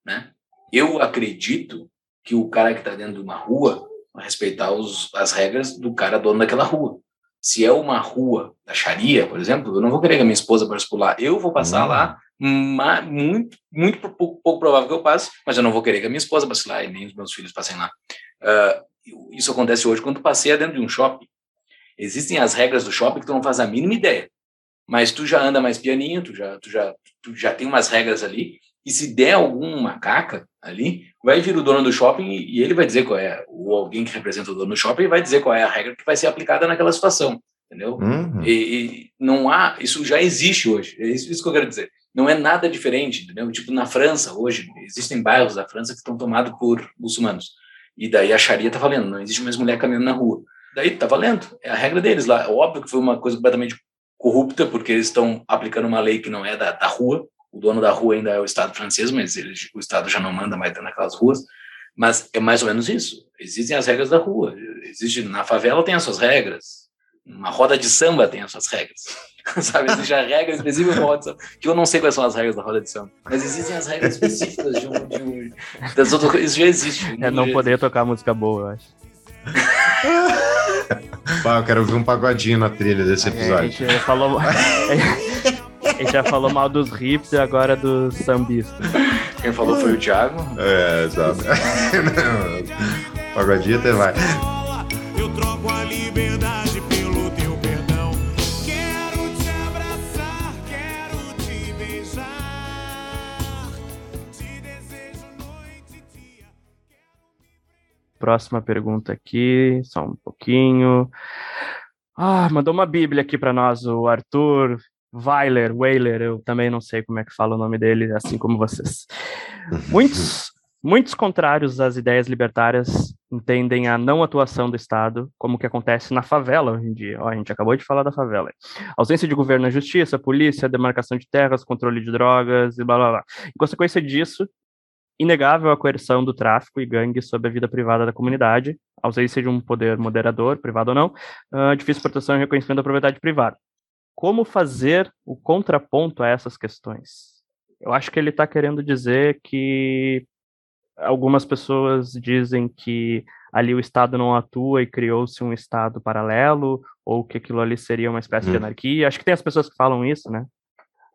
Né? Eu acredito que o cara que está dentro de uma rua vai respeitar os, as regras do cara dono daquela rua. Se é uma rua da Sharia, por exemplo, eu não vou querer que a minha esposa passe por lá. Eu vou passar lá, uma, muito, muito pouco, pouco, provável que eu passe, mas eu não vou querer que a minha esposa passe lá e nem os meus filhos passem lá. Uh, isso acontece hoje quando tu passeia dentro de um shopping. Existem as regras do shopping que tu não faz a mínima ideia, mas tu já anda mais pianinho, tu já, tu já, tu já tem umas regras ali E se der alguma caca ali, vai vir o dono do shopping e ele vai dizer qual é, ou alguém que representa o dono do shopping vai dizer qual é a regra que vai ser aplicada naquela situação, entendeu? Uhum. E, e não há, isso já existe hoje, é isso, isso que eu quero dizer. Não é nada diferente, entendeu? Tipo, na França, hoje, existem bairros da França que estão tomados por muçulmanos. E daí a Sharia tá valendo, não existe mais mulher caminhando na rua. Daí tá valendo, é a regra deles lá. Óbvio que foi uma coisa completamente corrupta, porque eles estão aplicando uma lei que não é da, da rua, o dono da rua ainda é o Estado francês, mas ele, o Estado já não manda mais naquelas ruas. Mas é mais ou menos isso. Existem as regras da rua. Existe na favela tem as suas regras. Uma roda de samba tem as suas regras. Sabe, existe a regra específica da roda de samba, que eu não sei quais são as regras da roda de samba, mas existem as regras específicas de um, de um das outras coisas. Isso já existe. É não poder tocar música boa, eu acho. Bah, eu quero ouvir um pagodinho na trilha desse A episódio. gente já falou, a gente já falou mal dos hips e agora dos sambistas. Quem falou foi o Thiago. É, exato. Pagodinho até vai. Eu troco a liberdade pelo teu perdão. Quero te abraçar, quero te beijar. Te desejo noite e dia. Próxima pergunta aqui, só um pouquinho. Ah, mandou uma bíblia aqui para nós, o Arthur Weiler, Weiler, eu também não sei como é que fala o nome dele, assim como vocês. Muitos, muitos contrários às ideias libertárias entendem a não atuação do Estado, como que acontece na favela hoje em dia. Ó, a gente acabou de falar da favela. Ausência de governo na justiça, polícia, demarcação de terras, controle de drogas e blá blá blá. Em consequência disso, inegável a coerção do tráfico e gangue sobre a vida privada da comunidade, ausência de um poder moderador, privado ou não, ah, difícil proteção e reconhecimento da propriedade privada. Como fazer o contraponto a essas questões? Eu acho que ele está querendo dizer que algumas pessoas dizem que ali o Estado não atua e criou-se um Estado paralelo, ou que aquilo ali seria uma espécie de Hum. anarquia. Acho que tem as pessoas que falam isso, né?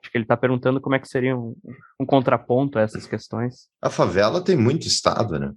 Acho que ele está perguntando como é que seria um, um contraponto a essas questões. A favela tem muito estado, né?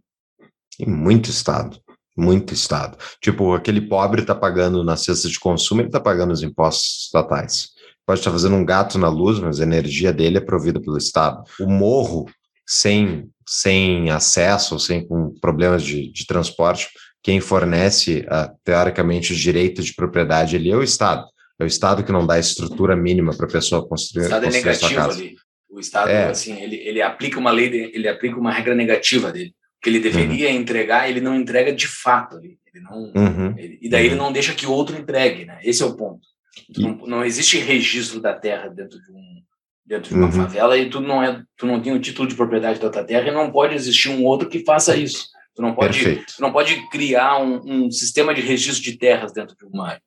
Tem muito estado. Muito estado. Tipo, aquele pobre tá pagando na cesta de consumo, ele tá pagando os impostos estatais. Pode estar fazendo um gato na luz, mas a energia dele é provida pelo Estado. O morro, sem, sem acesso, sem com problemas de, de transporte, quem fornece, ah, teoricamente, os direitos de propriedade ali é o Estado. É o Estado que não dá estrutura mínima para a pessoa O construir, Estado é construir a sua negativo casa. ali. O Estado, É. assim, ele, ele aplica uma lei, ele aplica uma regra negativa dele. Que ele deveria entregar, ele não entrega de fato ali. Ele não, Uhum. ele- e daí ele Uhum. não deixa que outro entregue, né? Esse é o ponto. Tu E- Não, não existe registro da terra dentro de um dentro de uma Uhum. favela e tu não é tu não tem o título de propriedade da tua terra e não pode existir um outro que faça isso. Tu não pode Perfeito. tu não pode criar um, um sistema de registro de terras dentro de uma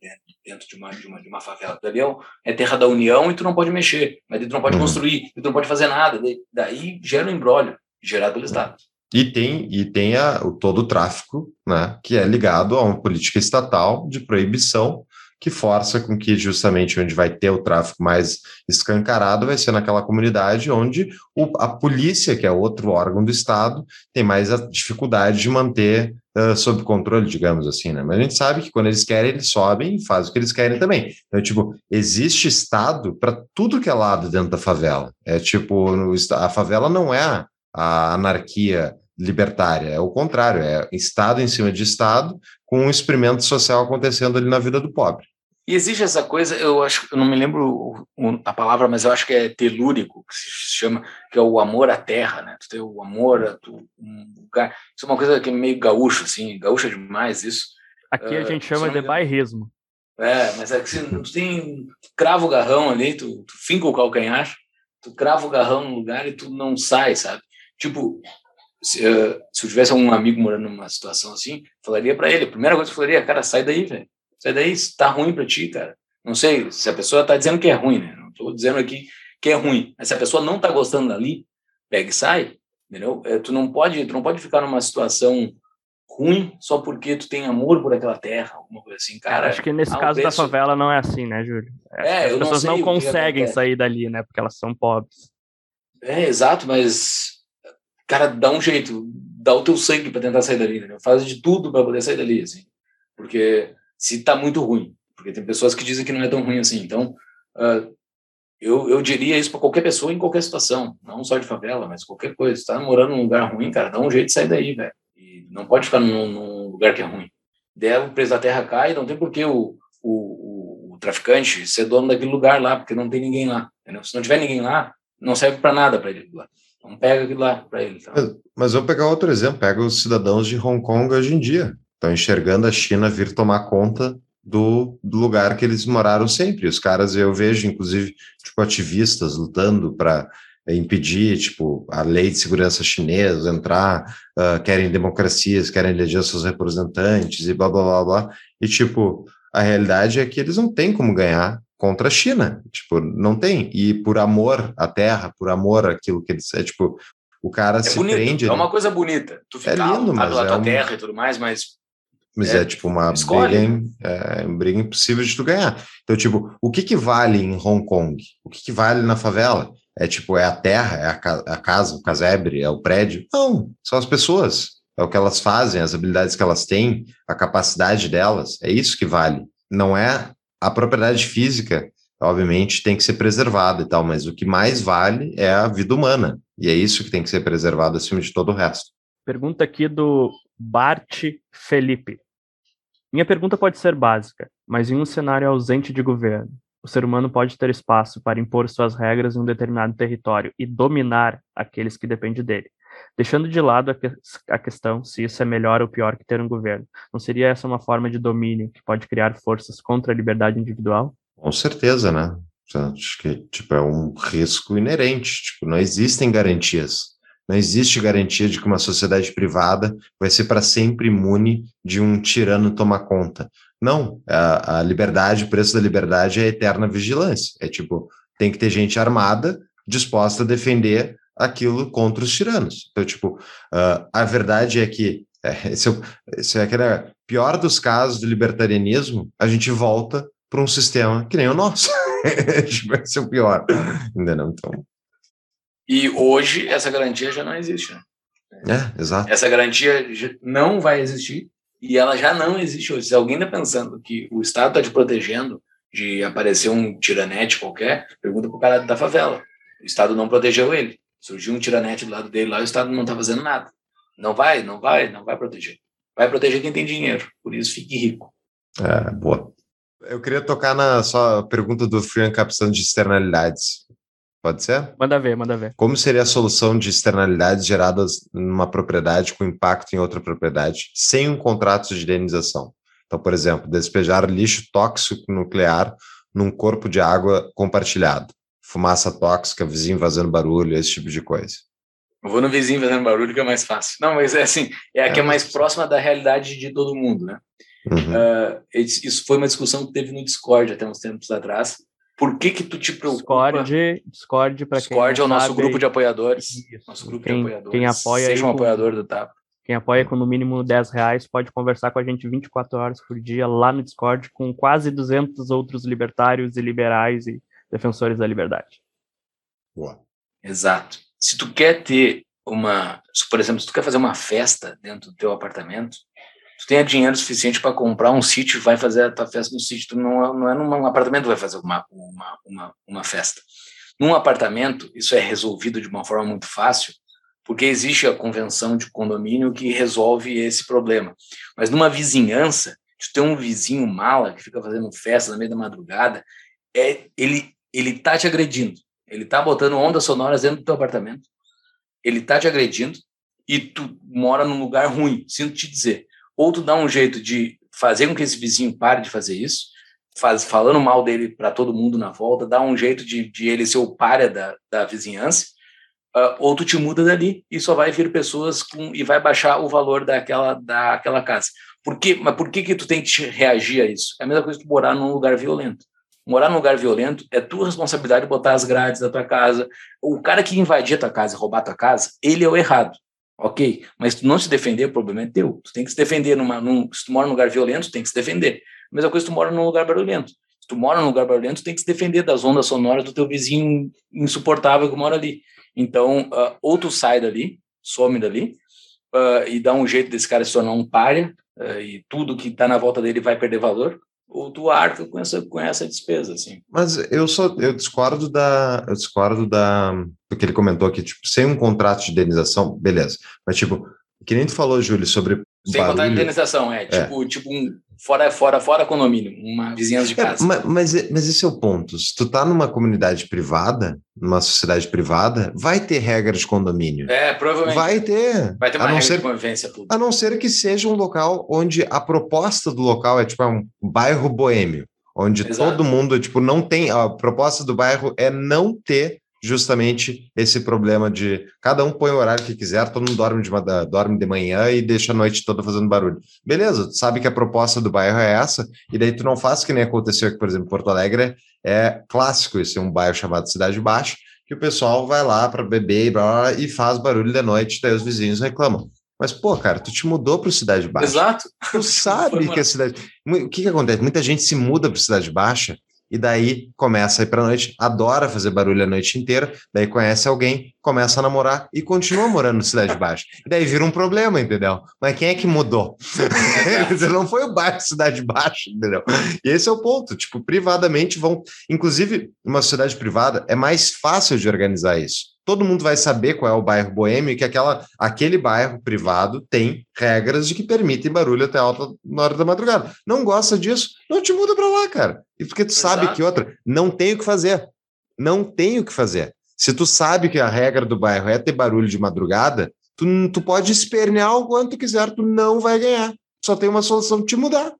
dentro de uma de uma, de uma favela, entendeu? É terra da União e tu não pode mexer, mas tu não pode Uhum. construir, tu não pode fazer nada, daí, daí gera um embrólio gerado pelo Estado. E tem, e tem a, o, todo o tráfico, né, que é ligado a uma política estatal de proibição que força com que justamente onde vai ter o tráfico mais escancarado vai ser naquela comunidade onde o, a polícia, que é outro órgão do Estado, tem mais a dificuldade de manter ah, sob controle, digamos assim, né? Mas a gente sabe que quando eles querem, eles sobem e fazem o que eles querem também. Então, tipo, existe Estado para tudo que é lado dentro da favela. É tipo, no, a favela não é a- anarquia libertária, é o contrário, é Estado em cima de Estado, com um experimento social acontecendo ali na vida do pobre. E existe essa coisa, eu acho, eu não me lembro a palavra, mas eu acho que é telúrico, que se chama, que é o amor à terra, né? Tu tem o amor a tu, um lugar. Isso é uma coisa que é meio gaúcho, assim, gaúcho é demais isso. Aqui a Ah, gente chama de bairrismo. É, mas é que se, tu tem, tu crava o garrão ali, tu, tu finca o calcanhar, tu crava o garrão no lugar e tu não sai, sabe? Tipo, se, eh, se eu tivesse um amigo morando numa situação assim, falaria pra ele, a primeira coisa que eu falaria, cara, sai daí, velho. Sai daí, tá ruim pra ti, cara. Não sei se a pessoa tá dizendo que é ruim, né? Não tô dizendo aqui que é ruim. Mas se a pessoa não tá gostando dali, pega e sai, entendeu? Eh, Tu não pode, tu não pode ficar numa situação ruim só porque tu tem amor por aquela terra, alguma coisa assim, cara. Acho que nesse caso da preço- favela não é assim, né, Júlio? É, eu As não pessoas sei não, o que conseguem sair dali, né? Porque elas são pobres. É, exato, mas cara, dá um jeito, dá o teu sangue para tentar sair dali, né? Faz de tudo para poder sair dali, assim. Porque se tá muito ruim, porque tem pessoas que dizem que não é tão ruim assim. Então, ah, Eu, eu diria isso para qualquer pessoa em qualquer situação, não só de favela, mas qualquer coisa. Está morando num lugar ruim, cara, dá um jeito de sair daí, velho. E não pode ficar num, num lugar que é ruim. Der o preço da terra cai, não tem por que o, o, o, o traficante ser dono daquele lugar lá, porque não tem ninguém lá. Entendeu? Se não tiver ninguém lá, não serve para nada para ele lá. Então pega aquilo lá para ele. Mas, mas vou pegar outro exemplo, pega os cidadãos de Hong Kong hoje em dia. Estão enxergando a China vir tomar conta do, do, lugar que eles moraram sempre. Os caras, eu vejo, inclusive, tipo, ativistas lutando para impedir, tipo, a lei de segurança chinesa entrar, uh, querem democracias, querem eleger seus representantes e blá, blá, blá, blá. E, tipo, a realidade é que eles não têm como ganhar contra a China. Tipo, não tem. E por amor à terra, por amor àquilo que eles... É, tipo, o cara é se bonito, prende... É uma coisa bonita. Tu fica É lindo, mas pela é tua um- terra e tudo mais, mas Mas É, é, tipo uma escolhe. briga, im- é, briga impossível de tu ganhar. Então, tipo, o que que vale em Hong Kong? O que que vale na favela? É tipo, é a terra, é a, ca- a casa, o casebre, é o prédio? Não, são as pessoas. É o que elas fazem, as habilidades que elas têm, a capacidade delas. É isso que vale. Não é a propriedade física, obviamente, tem que ser preservada e tal, mas o que mais vale é a vida humana. E é isso que tem que ser preservado acima de todo o resto. Pergunta aqui do Bart Felipe. Minha pergunta pode ser básica, mas em um cenário ausente de governo, o ser humano pode ter espaço para impor suas regras em um determinado território e dominar aqueles que dependem dele, deixando de lado a, que- a questão se isso é melhor ou pior que ter um governo. Não seria essa uma forma de domínio que pode criar forças contra a liberdade individual? Com certeza, né? Acho que tipo, é um risco inerente. Tipo, não existem garantias. Não existe garantia de que uma sociedade privada vai ser para sempre imune de um tirano tomar conta. Não, a, a liberdade, o preço da liberdade é a eterna vigilância. É tipo, tem que ter gente armada disposta a defender aquilo contra os tiranos. Então, tipo, ah, a verdade é que é, esse, é, o- esse é aquele pior dos casos do libertarianismo, a gente volta para um sistema que nem o nosso. Tipo, Esse é o pior. Entendeu? Então, e hoje essa garantia já não existe. Né? é, exato. Essa garantia não vai existir e ela já não existe hoje. Se alguém está pensando que o Estado está te protegendo de aparecer um tiranete qualquer, pergunta pro cara da favela. O Estado não protegeu ele. Surgiu um tiranete do lado dele lá, o Estado não está fazendo nada. Não vai, não vai, não vai proteger. Vai proteger quem tem dinheiro. Por isso, fique rico. É, boa. Eu queria tocar na só pergunta do Free Encapsulando de externalidades. Pode ser? Manda ver, manda ver. Como seria a solução de externalidades geradas numa propriedade com impacto em outra propriedade, sem um contrato de indenização? Então, por exemplo, despejar lixo tóxico nuclear num corpo de água compartilhado, fumaça tóxica, vizinho fazendo barulho, esse tipo de coisa. Eu vou no vizinho fazendo barulho que é mais fácil. Não, mas é assim, é a É, que é mais próxima da realidade de todo mundo, né? Uhum. Ah, isso foi uma discussão que teve no Discord até uns tempos atrás. Por que que tu te preocupa? Discord, Discord para quem Discord é o nosso sabe, grupo de apoiadores. Isso. Nosso grupo Quem- de apoiadores. quem apoia Seja um com- apoiador do TAP. Quem apoia com no mínimo 10 reais pode conversar com a gente 24 horas por dia lá no Discord com quase 200 outros libertários e liberais e defensores da liberdade. Boa. Exato. Se tu quer ter uma, se, por exemplo, se tu quer fazer uma festa dentro do teu apartamento, tu tenha dinheiro suficiente para comprar um sítio, vai fazer a tua festa no sítio. Tu não, é- não é num apartamento que vai fazer uma, uma, uma, uma festa. Num apartamento, isso é resolvido de uma forma muito fácil, porque existe a convenção de condomínio que resolve esse problema. Mas numa vizinhança, tu tem um vizinho mala que fica fazendo festa na meia da madrugada, é, ele, ele tá te agredindo. Ele tá botando ondas sonoras dentro do teu apartamento. Ele tá te agredindo e tu mora num lugar ruim, sinto te dizer. Ou tu dá um jeito de fazer com que esse vizinho pare de fazer isso, faz, falando mal dele para todo mundo na volta, dá um jeito de, de ele ser o páreo da, da vizinhança, ah, ou tu te muda dali e só vai vir pessoas com, e vai baixar o valor daquela, daquela casa. Por? Mas por que, que tu tem que reagir a isso? É a mesma coisa que morar num lugar violento. Morar num lugar violento é tua responsabilidade botar as grades da tua casa. O cara que invadir a tua casa e roubar a tua casa, ele é o errado. Ok? Mas tu não se defender, o problema é teu. Tu tem que se defender. Numa, num, se tu mora num lugar violento, tu tem que se defender. A mesma coisa se tu mora num lugar barulhento. Se tu mora num lugar barulhento, tu tem que se defender das ondas sonoras do teu vizinho insuportável que mora ali. Então, ah, ou tu sai dali, some dali, ah, e dá um jeito desse cara se tornar um páreo, ah, e tudo que está na volta dele vai perder valor, ou tu arca com essa, com essa despesa, assim. Mas eu só eu discordo da eu discordo da do que ele comentou aqui, tipo, sem um contrato de indenização, beleza. Mas tipo, que nem tu falou, Júlio, sobre Sem contar a barulho. indenização, é, tipo, tipo um fora, fora, fora condomínio, uma vizinhança de É, casa. ma- mas, mas esse é o ponto. Se tu tá numa comunidade privada, numa sociedade privada, vai ter regra de condomínio. É, provavelmente. Vai ter. Vai ter uma a não regra ser de convivência pública. A não ser que seja um local onde a proposta do local é tipo é um bairro boêmio, onde Exato. todo mundo, tipo, não tem. A proposta do bairro é não ter justamente esse problema de cada um põe o horário que quiser, todo mundo dorme de, dorme de manhã e deixa a noite toda fazendo barulho. Beleza, tu sabe que a proposta do bairro é essa, e daí tu não faz que nem aconteceu aqui, por exemplo, em Porto Alegre, é clássico esse é um bairro chamado Cidade Baixa, que o pessoal vai lá para beber e, blá, blá, e faz barulho de noite, daí os vizinhos reclamam. Mas, pô, cara, tu te mudou para Cidade Baixa. Exato. Tu sabe que a cidade. O que, que acontece? Muita gente se muda para Cidade Baixa e daí começa a ir para noite, adora fazer barulho a noite inteira, daí conhece alguém, começa a namorar e continua morando na Cidade Baixa. E daí vira um problema, entendeu? Mas quem é que mudou? Não foi o bairro Cidade Baixa, entendeu? E esse é o ponto. Tipo, privadamente vão. Inclusive, uma sociedade privada é mais fácil de organizar isso. Todo mundo vai saber qual é o bairro boêmio e que aquela, aquele bairro privado tem regras de que permitem barulho até alta na hora da madrugada. Não gosta disso? Não te muda para lá, cara. E porque tu sabe Exato. que outra, não tem o que fazer. Não tem o que fazer. Se tu sabe que a regra do bairro é ter barulho de madrugada, tu, tu pode espernear o quanto quiser, tu não vai ganhar. Só tem uma solução de te mudar.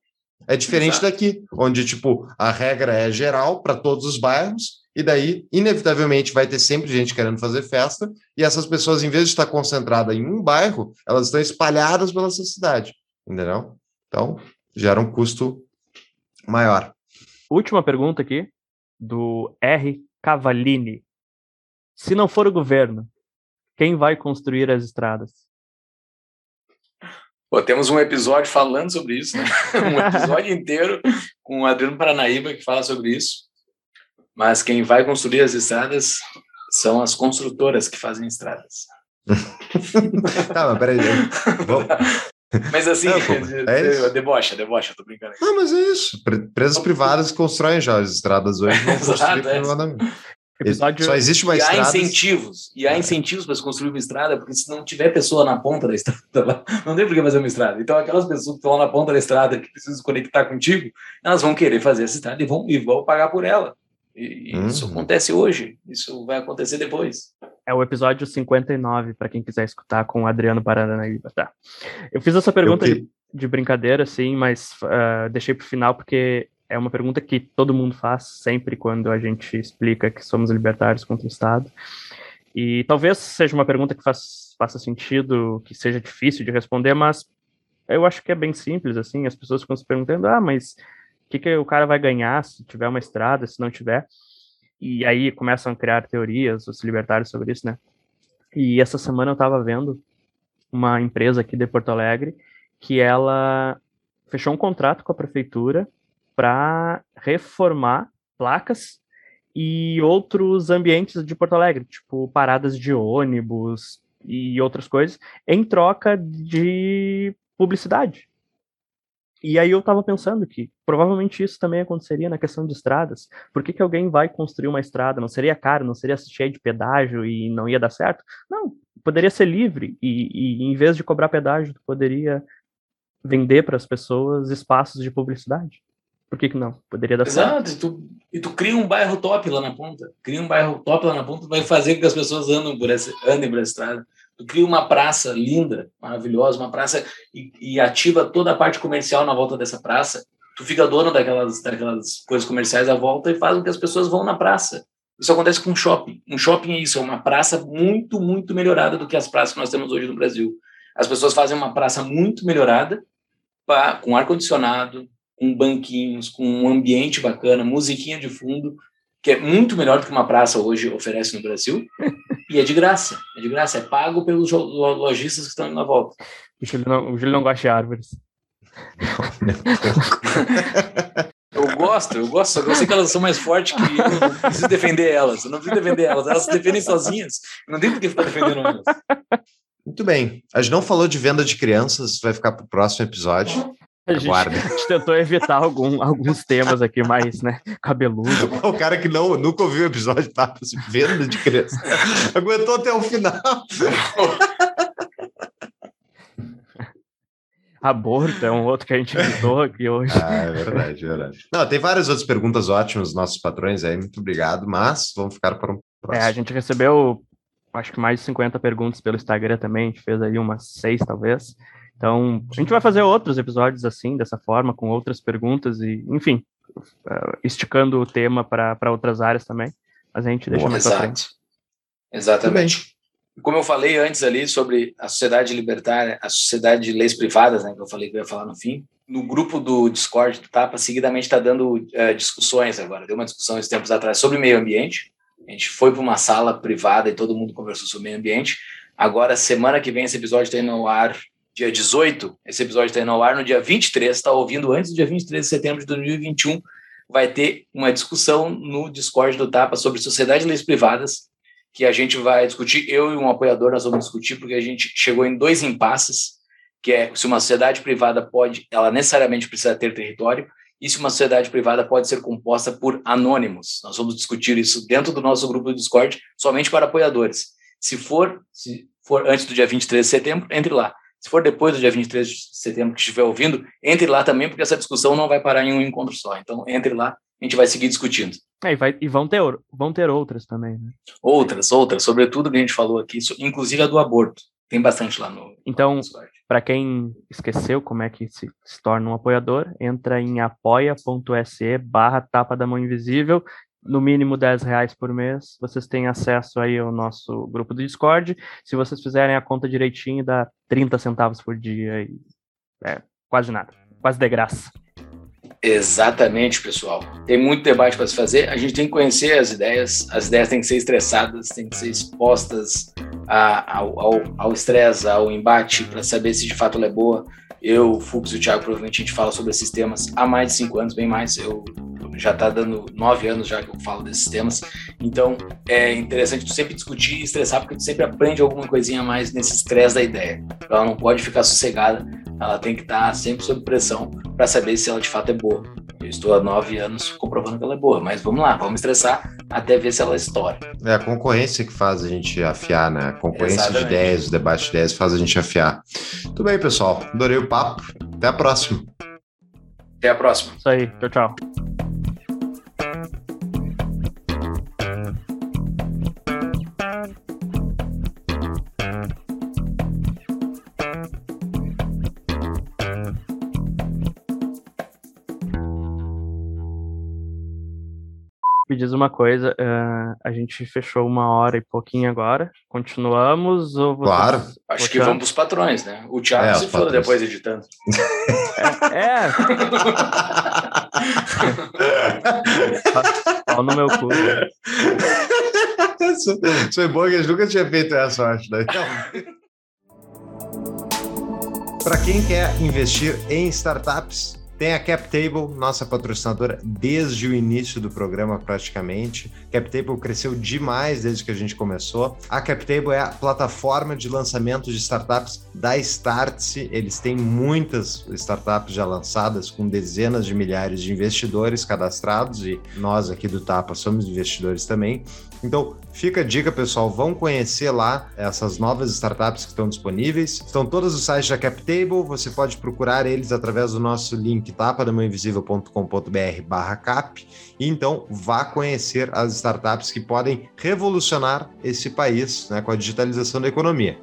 É diferente Exato. daqui, onde, tipo, a regra é geral para todos os bairros, e daí, inevitavelmente, vai ter sempre gente querendo fazer festa, e essas pessoas, em vez de estar concentradas em um bairro, elas estão espalhadas pela sua cidade, entendeu? Então, gera um custo maior. Última pergunta aqui, do R. Cavalini. Se não for o governo, quem vai construir as estradas? Pô, temos um episódio falando sobre isso, né? um episódio inteiro com o Adriano Paranaíba que fala sobre isso. Mas quem vai construir as estradas são as construtoras que fazem estradas. tá, mas peraí. Vamos... Mas assim, Não, pô, é debocha, debocha, tô brincando. aqui. Não, mas é isso. Pre- Empresas privadas constroem já as estradas hoje, construir é. Episódio Só existe uma E há estrada. incentivos, e há É. incentivos para se construir uma estrada, porque se não tiver pessoa na ponta da estrada, não tem por que fazer uma estrada. Então, aquelas pessoas que estão lá na ponta da estrada, que precisam se conectar contigo, elas vão querer fazer essa estrada e vão, e vão pagar por ela. E, e isso Uhum. acontece hoje, isso vai acontecer depois. é o episódio 59, para quem quiser escutar com o Adriano Paranaíba, tá? Eu fiz essa pergunta Eu de, que- de brincadeira, sim, mas ah, deixei para o final porque é uma pergunta que todo mundo faz sempre quando a gente explica que somos libertários contra o Estado. E talvez seja uma pergunta que faz, faça sentido, que seja difícil de responder, mas eu acho que é bem simples, assim, as pessoas ficam se perguntando, ah, mas que, que o cara vai ganhar se tiver uma estrada, se não tiver? E aí começam a criar teorias, os libertários sobre isso, né? E essa semana eu estava vendo uma empresa aqui de Porto Alegre que ela fechou um contrato com a prefeitura para reformar placas e outros ambientes de Porto Alegre, tipo paradas de ônibus e outras coisas, em troca de publicidade. E aí eu estava pensando que provavelmente isso também aconteceria na questão de estradas. Por que, que alguém vai construir uma estrada? Não seria caro, não seria cheio de pedágio e não ia dar certo? Não, poderia ser livre e, e em vez de cobrar pedágio, tu poderia vender para as pessoas espaços de publicidade. Por que, que não? Poderia dar certo. Exato, e e tu cria um bairro top lá na ponta. Cria um bairro top lá na ponta, vai fazer com que as pessoas andem por essa, andem por essa estrada. Tu cria uma praça linda, maravilhosa, uma praça e, e ativa toda a parte comercial na volta dessa praça. Tu fica dono daquelas, daquelas coisas comerciais à volta e faz com que as pessoas vão na praça. Isso acontece com um shopping. Um shopping é isso, é uma praça muito, muito melhorada do que as praças que nós temos hoje no Brasil. As pessoas fazem uma praça muito melhorada, pá, com ar-condicionado, com banquinhos, com um ambiente bacana, musiquinha de fundo, que é muito melhor do que uma praça hoje oferece no Brasil. E é de graça, é de graça, é pago pelos lojistas que estão indo na volta. O Júlio não, o Júlio não gosta de árvores. Eu gosto, eu gosto, só que eu sei que elas são mais fortes que eu, não preciso defender elas, eu não preciso defender elas, elas se defendem sozinhas, não tem por que ficar defendendo elas. Muito bem. A gente não falou de venda de crianças, vai ficar para o próximo episódio. A gente, a gente tentou evitar algum- alguns temas aqui mais, né, cabeludo. O cara que não, nunca ouviu o episódio tá se vendo de criança. Aguentou até o final. Aborto é um outro que a gente evitou aqui hoje. Ah, é verdade, é verdade. Não, tem várias outras perguntas ótimas dos nossos patrões aí, muito obrigado, mas vamos ficar para um É, próximo. a gente recebeu, acho que mais de 50 perguntas pelo Instagram também, a gente fez aí umas seis, talvez. Então, a gente vai fazer outros episódios assim, dessa forma, com outras perguntas e, enfim, eh, esticando o tema para outras áreas também. Mas a gente deixa Boa, mais pra frente. Exato. Exatamente. Como eu falei antes ali sobre a sociedade libertária, a sociedade de leis privadas, né, que eu falei que eu ia falar no fim, no grupo do Discord do Tapa, seguidamente está dando eh, discussões agora. Deu uma discussão esses tempos atrás sobre meio ambiente. A gente foi para uma sala privada e todo mundo conversou sobre meio ambiente. Agora, semana que vem, esse episódio está indo ao ar dia 18. Esse episódio está indo ao ar no dia 23. Está ouvindo antes do dia 23 de setembro de 2021. Vai ter uma discussão no Discord do Tapa sobre sociedade de leis privadas que a gente vai discutir. Eu e um apoiador nós vamos discutir porque a gente chegou em dois impasses, que é se uma sociedade privada pode, ela necessariamente precisa ter território e se uma sociedade privada pode ser composta por anônimos. Nós vamos discutir isso dentro do nosso grupo do Discord, somente para apoiadores. Se for, se for antes do dia 23 de setembro, entre lá. Se for depois do dia 23 de setembro que estiver ouvindo, entre lá também, porque essa discussão não vai parar em um encontro só. Então, entre lá, a gente vai seguir discutindo. É, e, vai- e vão, ter, vão ter outras também, né? Outras, outras, sobre tudo que a gente falou aqui, inclusive a do aborto. Tem bastante lá no, Então. Para quem esqueceu como é que se, se torna um apoiador, entra em apoia.se barra tapa da mão invisível, no mínimo 10 reais por mês. Vocês têm acesso aí ao nosso grupo do Discord. Se vocês fizerem a conta direitinho, dá 30 centavos por dia e é quase nada. Quase de graça. Exatamente, pessoal. Tem muito debate para se fazer. A gente tem que conhecer as ideias. As ideias têm que ser estressadas, têm que ser expostas a- ao ao- ao estresse, ao, embate, para saber se de fato ela é boa. Eu, Fux e o Thiago, provavelmente a gente fala sobre esses temas há mais de cinco anos, bem mais. Eu já está dando nove anos já que eu falo desses temas. Então, é interessante tu sempre discutir e estressar, porque tu sempre aprende alguma coisinha a mais nesse estresse da ideia. Ela não pode ficar sossegada, ela tem que estar sempre sob pressão para saber se ela de fato é boa. Eu estou há nove anos comprovando que ela é boa, mas vamos lá, vamos estressar até ver se ela estoura. É a concorrência que faz a gente afiar, né? A concorrência Exatamente. de ideias, o debate de ideias faz a gente afiar. Tudo bem, pessoal. Adorei o papo. Até a próxima. Até a próxima. Isso aí. Tchau, tchau. Me diz uma coisa, eh, a gente fechou uma hora e pouquinho agora. Continuamos ou vocês... Claro. Acho que vamos para os patrões, né? O Thiago É, se patrões. depois editando. É, pau no meu cu. Isso isso foi bom que a gente nunca tinha feito essa, eu acho. Né? Para quem quer investir em startups, tem a CapTable, nossa patrocinadora desde o início do programa praticamente. CapTable cresceu demais desde que a gente começou. A CapTable é a plataforma de lançamento de startups da Startse. Eles têm muitas startups já lançadas com dezenas de milhares de investidores cadastrados e nós aqui do Tapa somos investidores também. Então, fica a dica, pessoal, vão conhecer lá essas novas startups que estão disponíveis. Estão todos os sites da CapTable, você pode procurar eles através do nosso link tapadamainvisível.com.br barra cap. E então, vá conhecer as startups que podem revolucionar esse país né, com a digitalização da economia.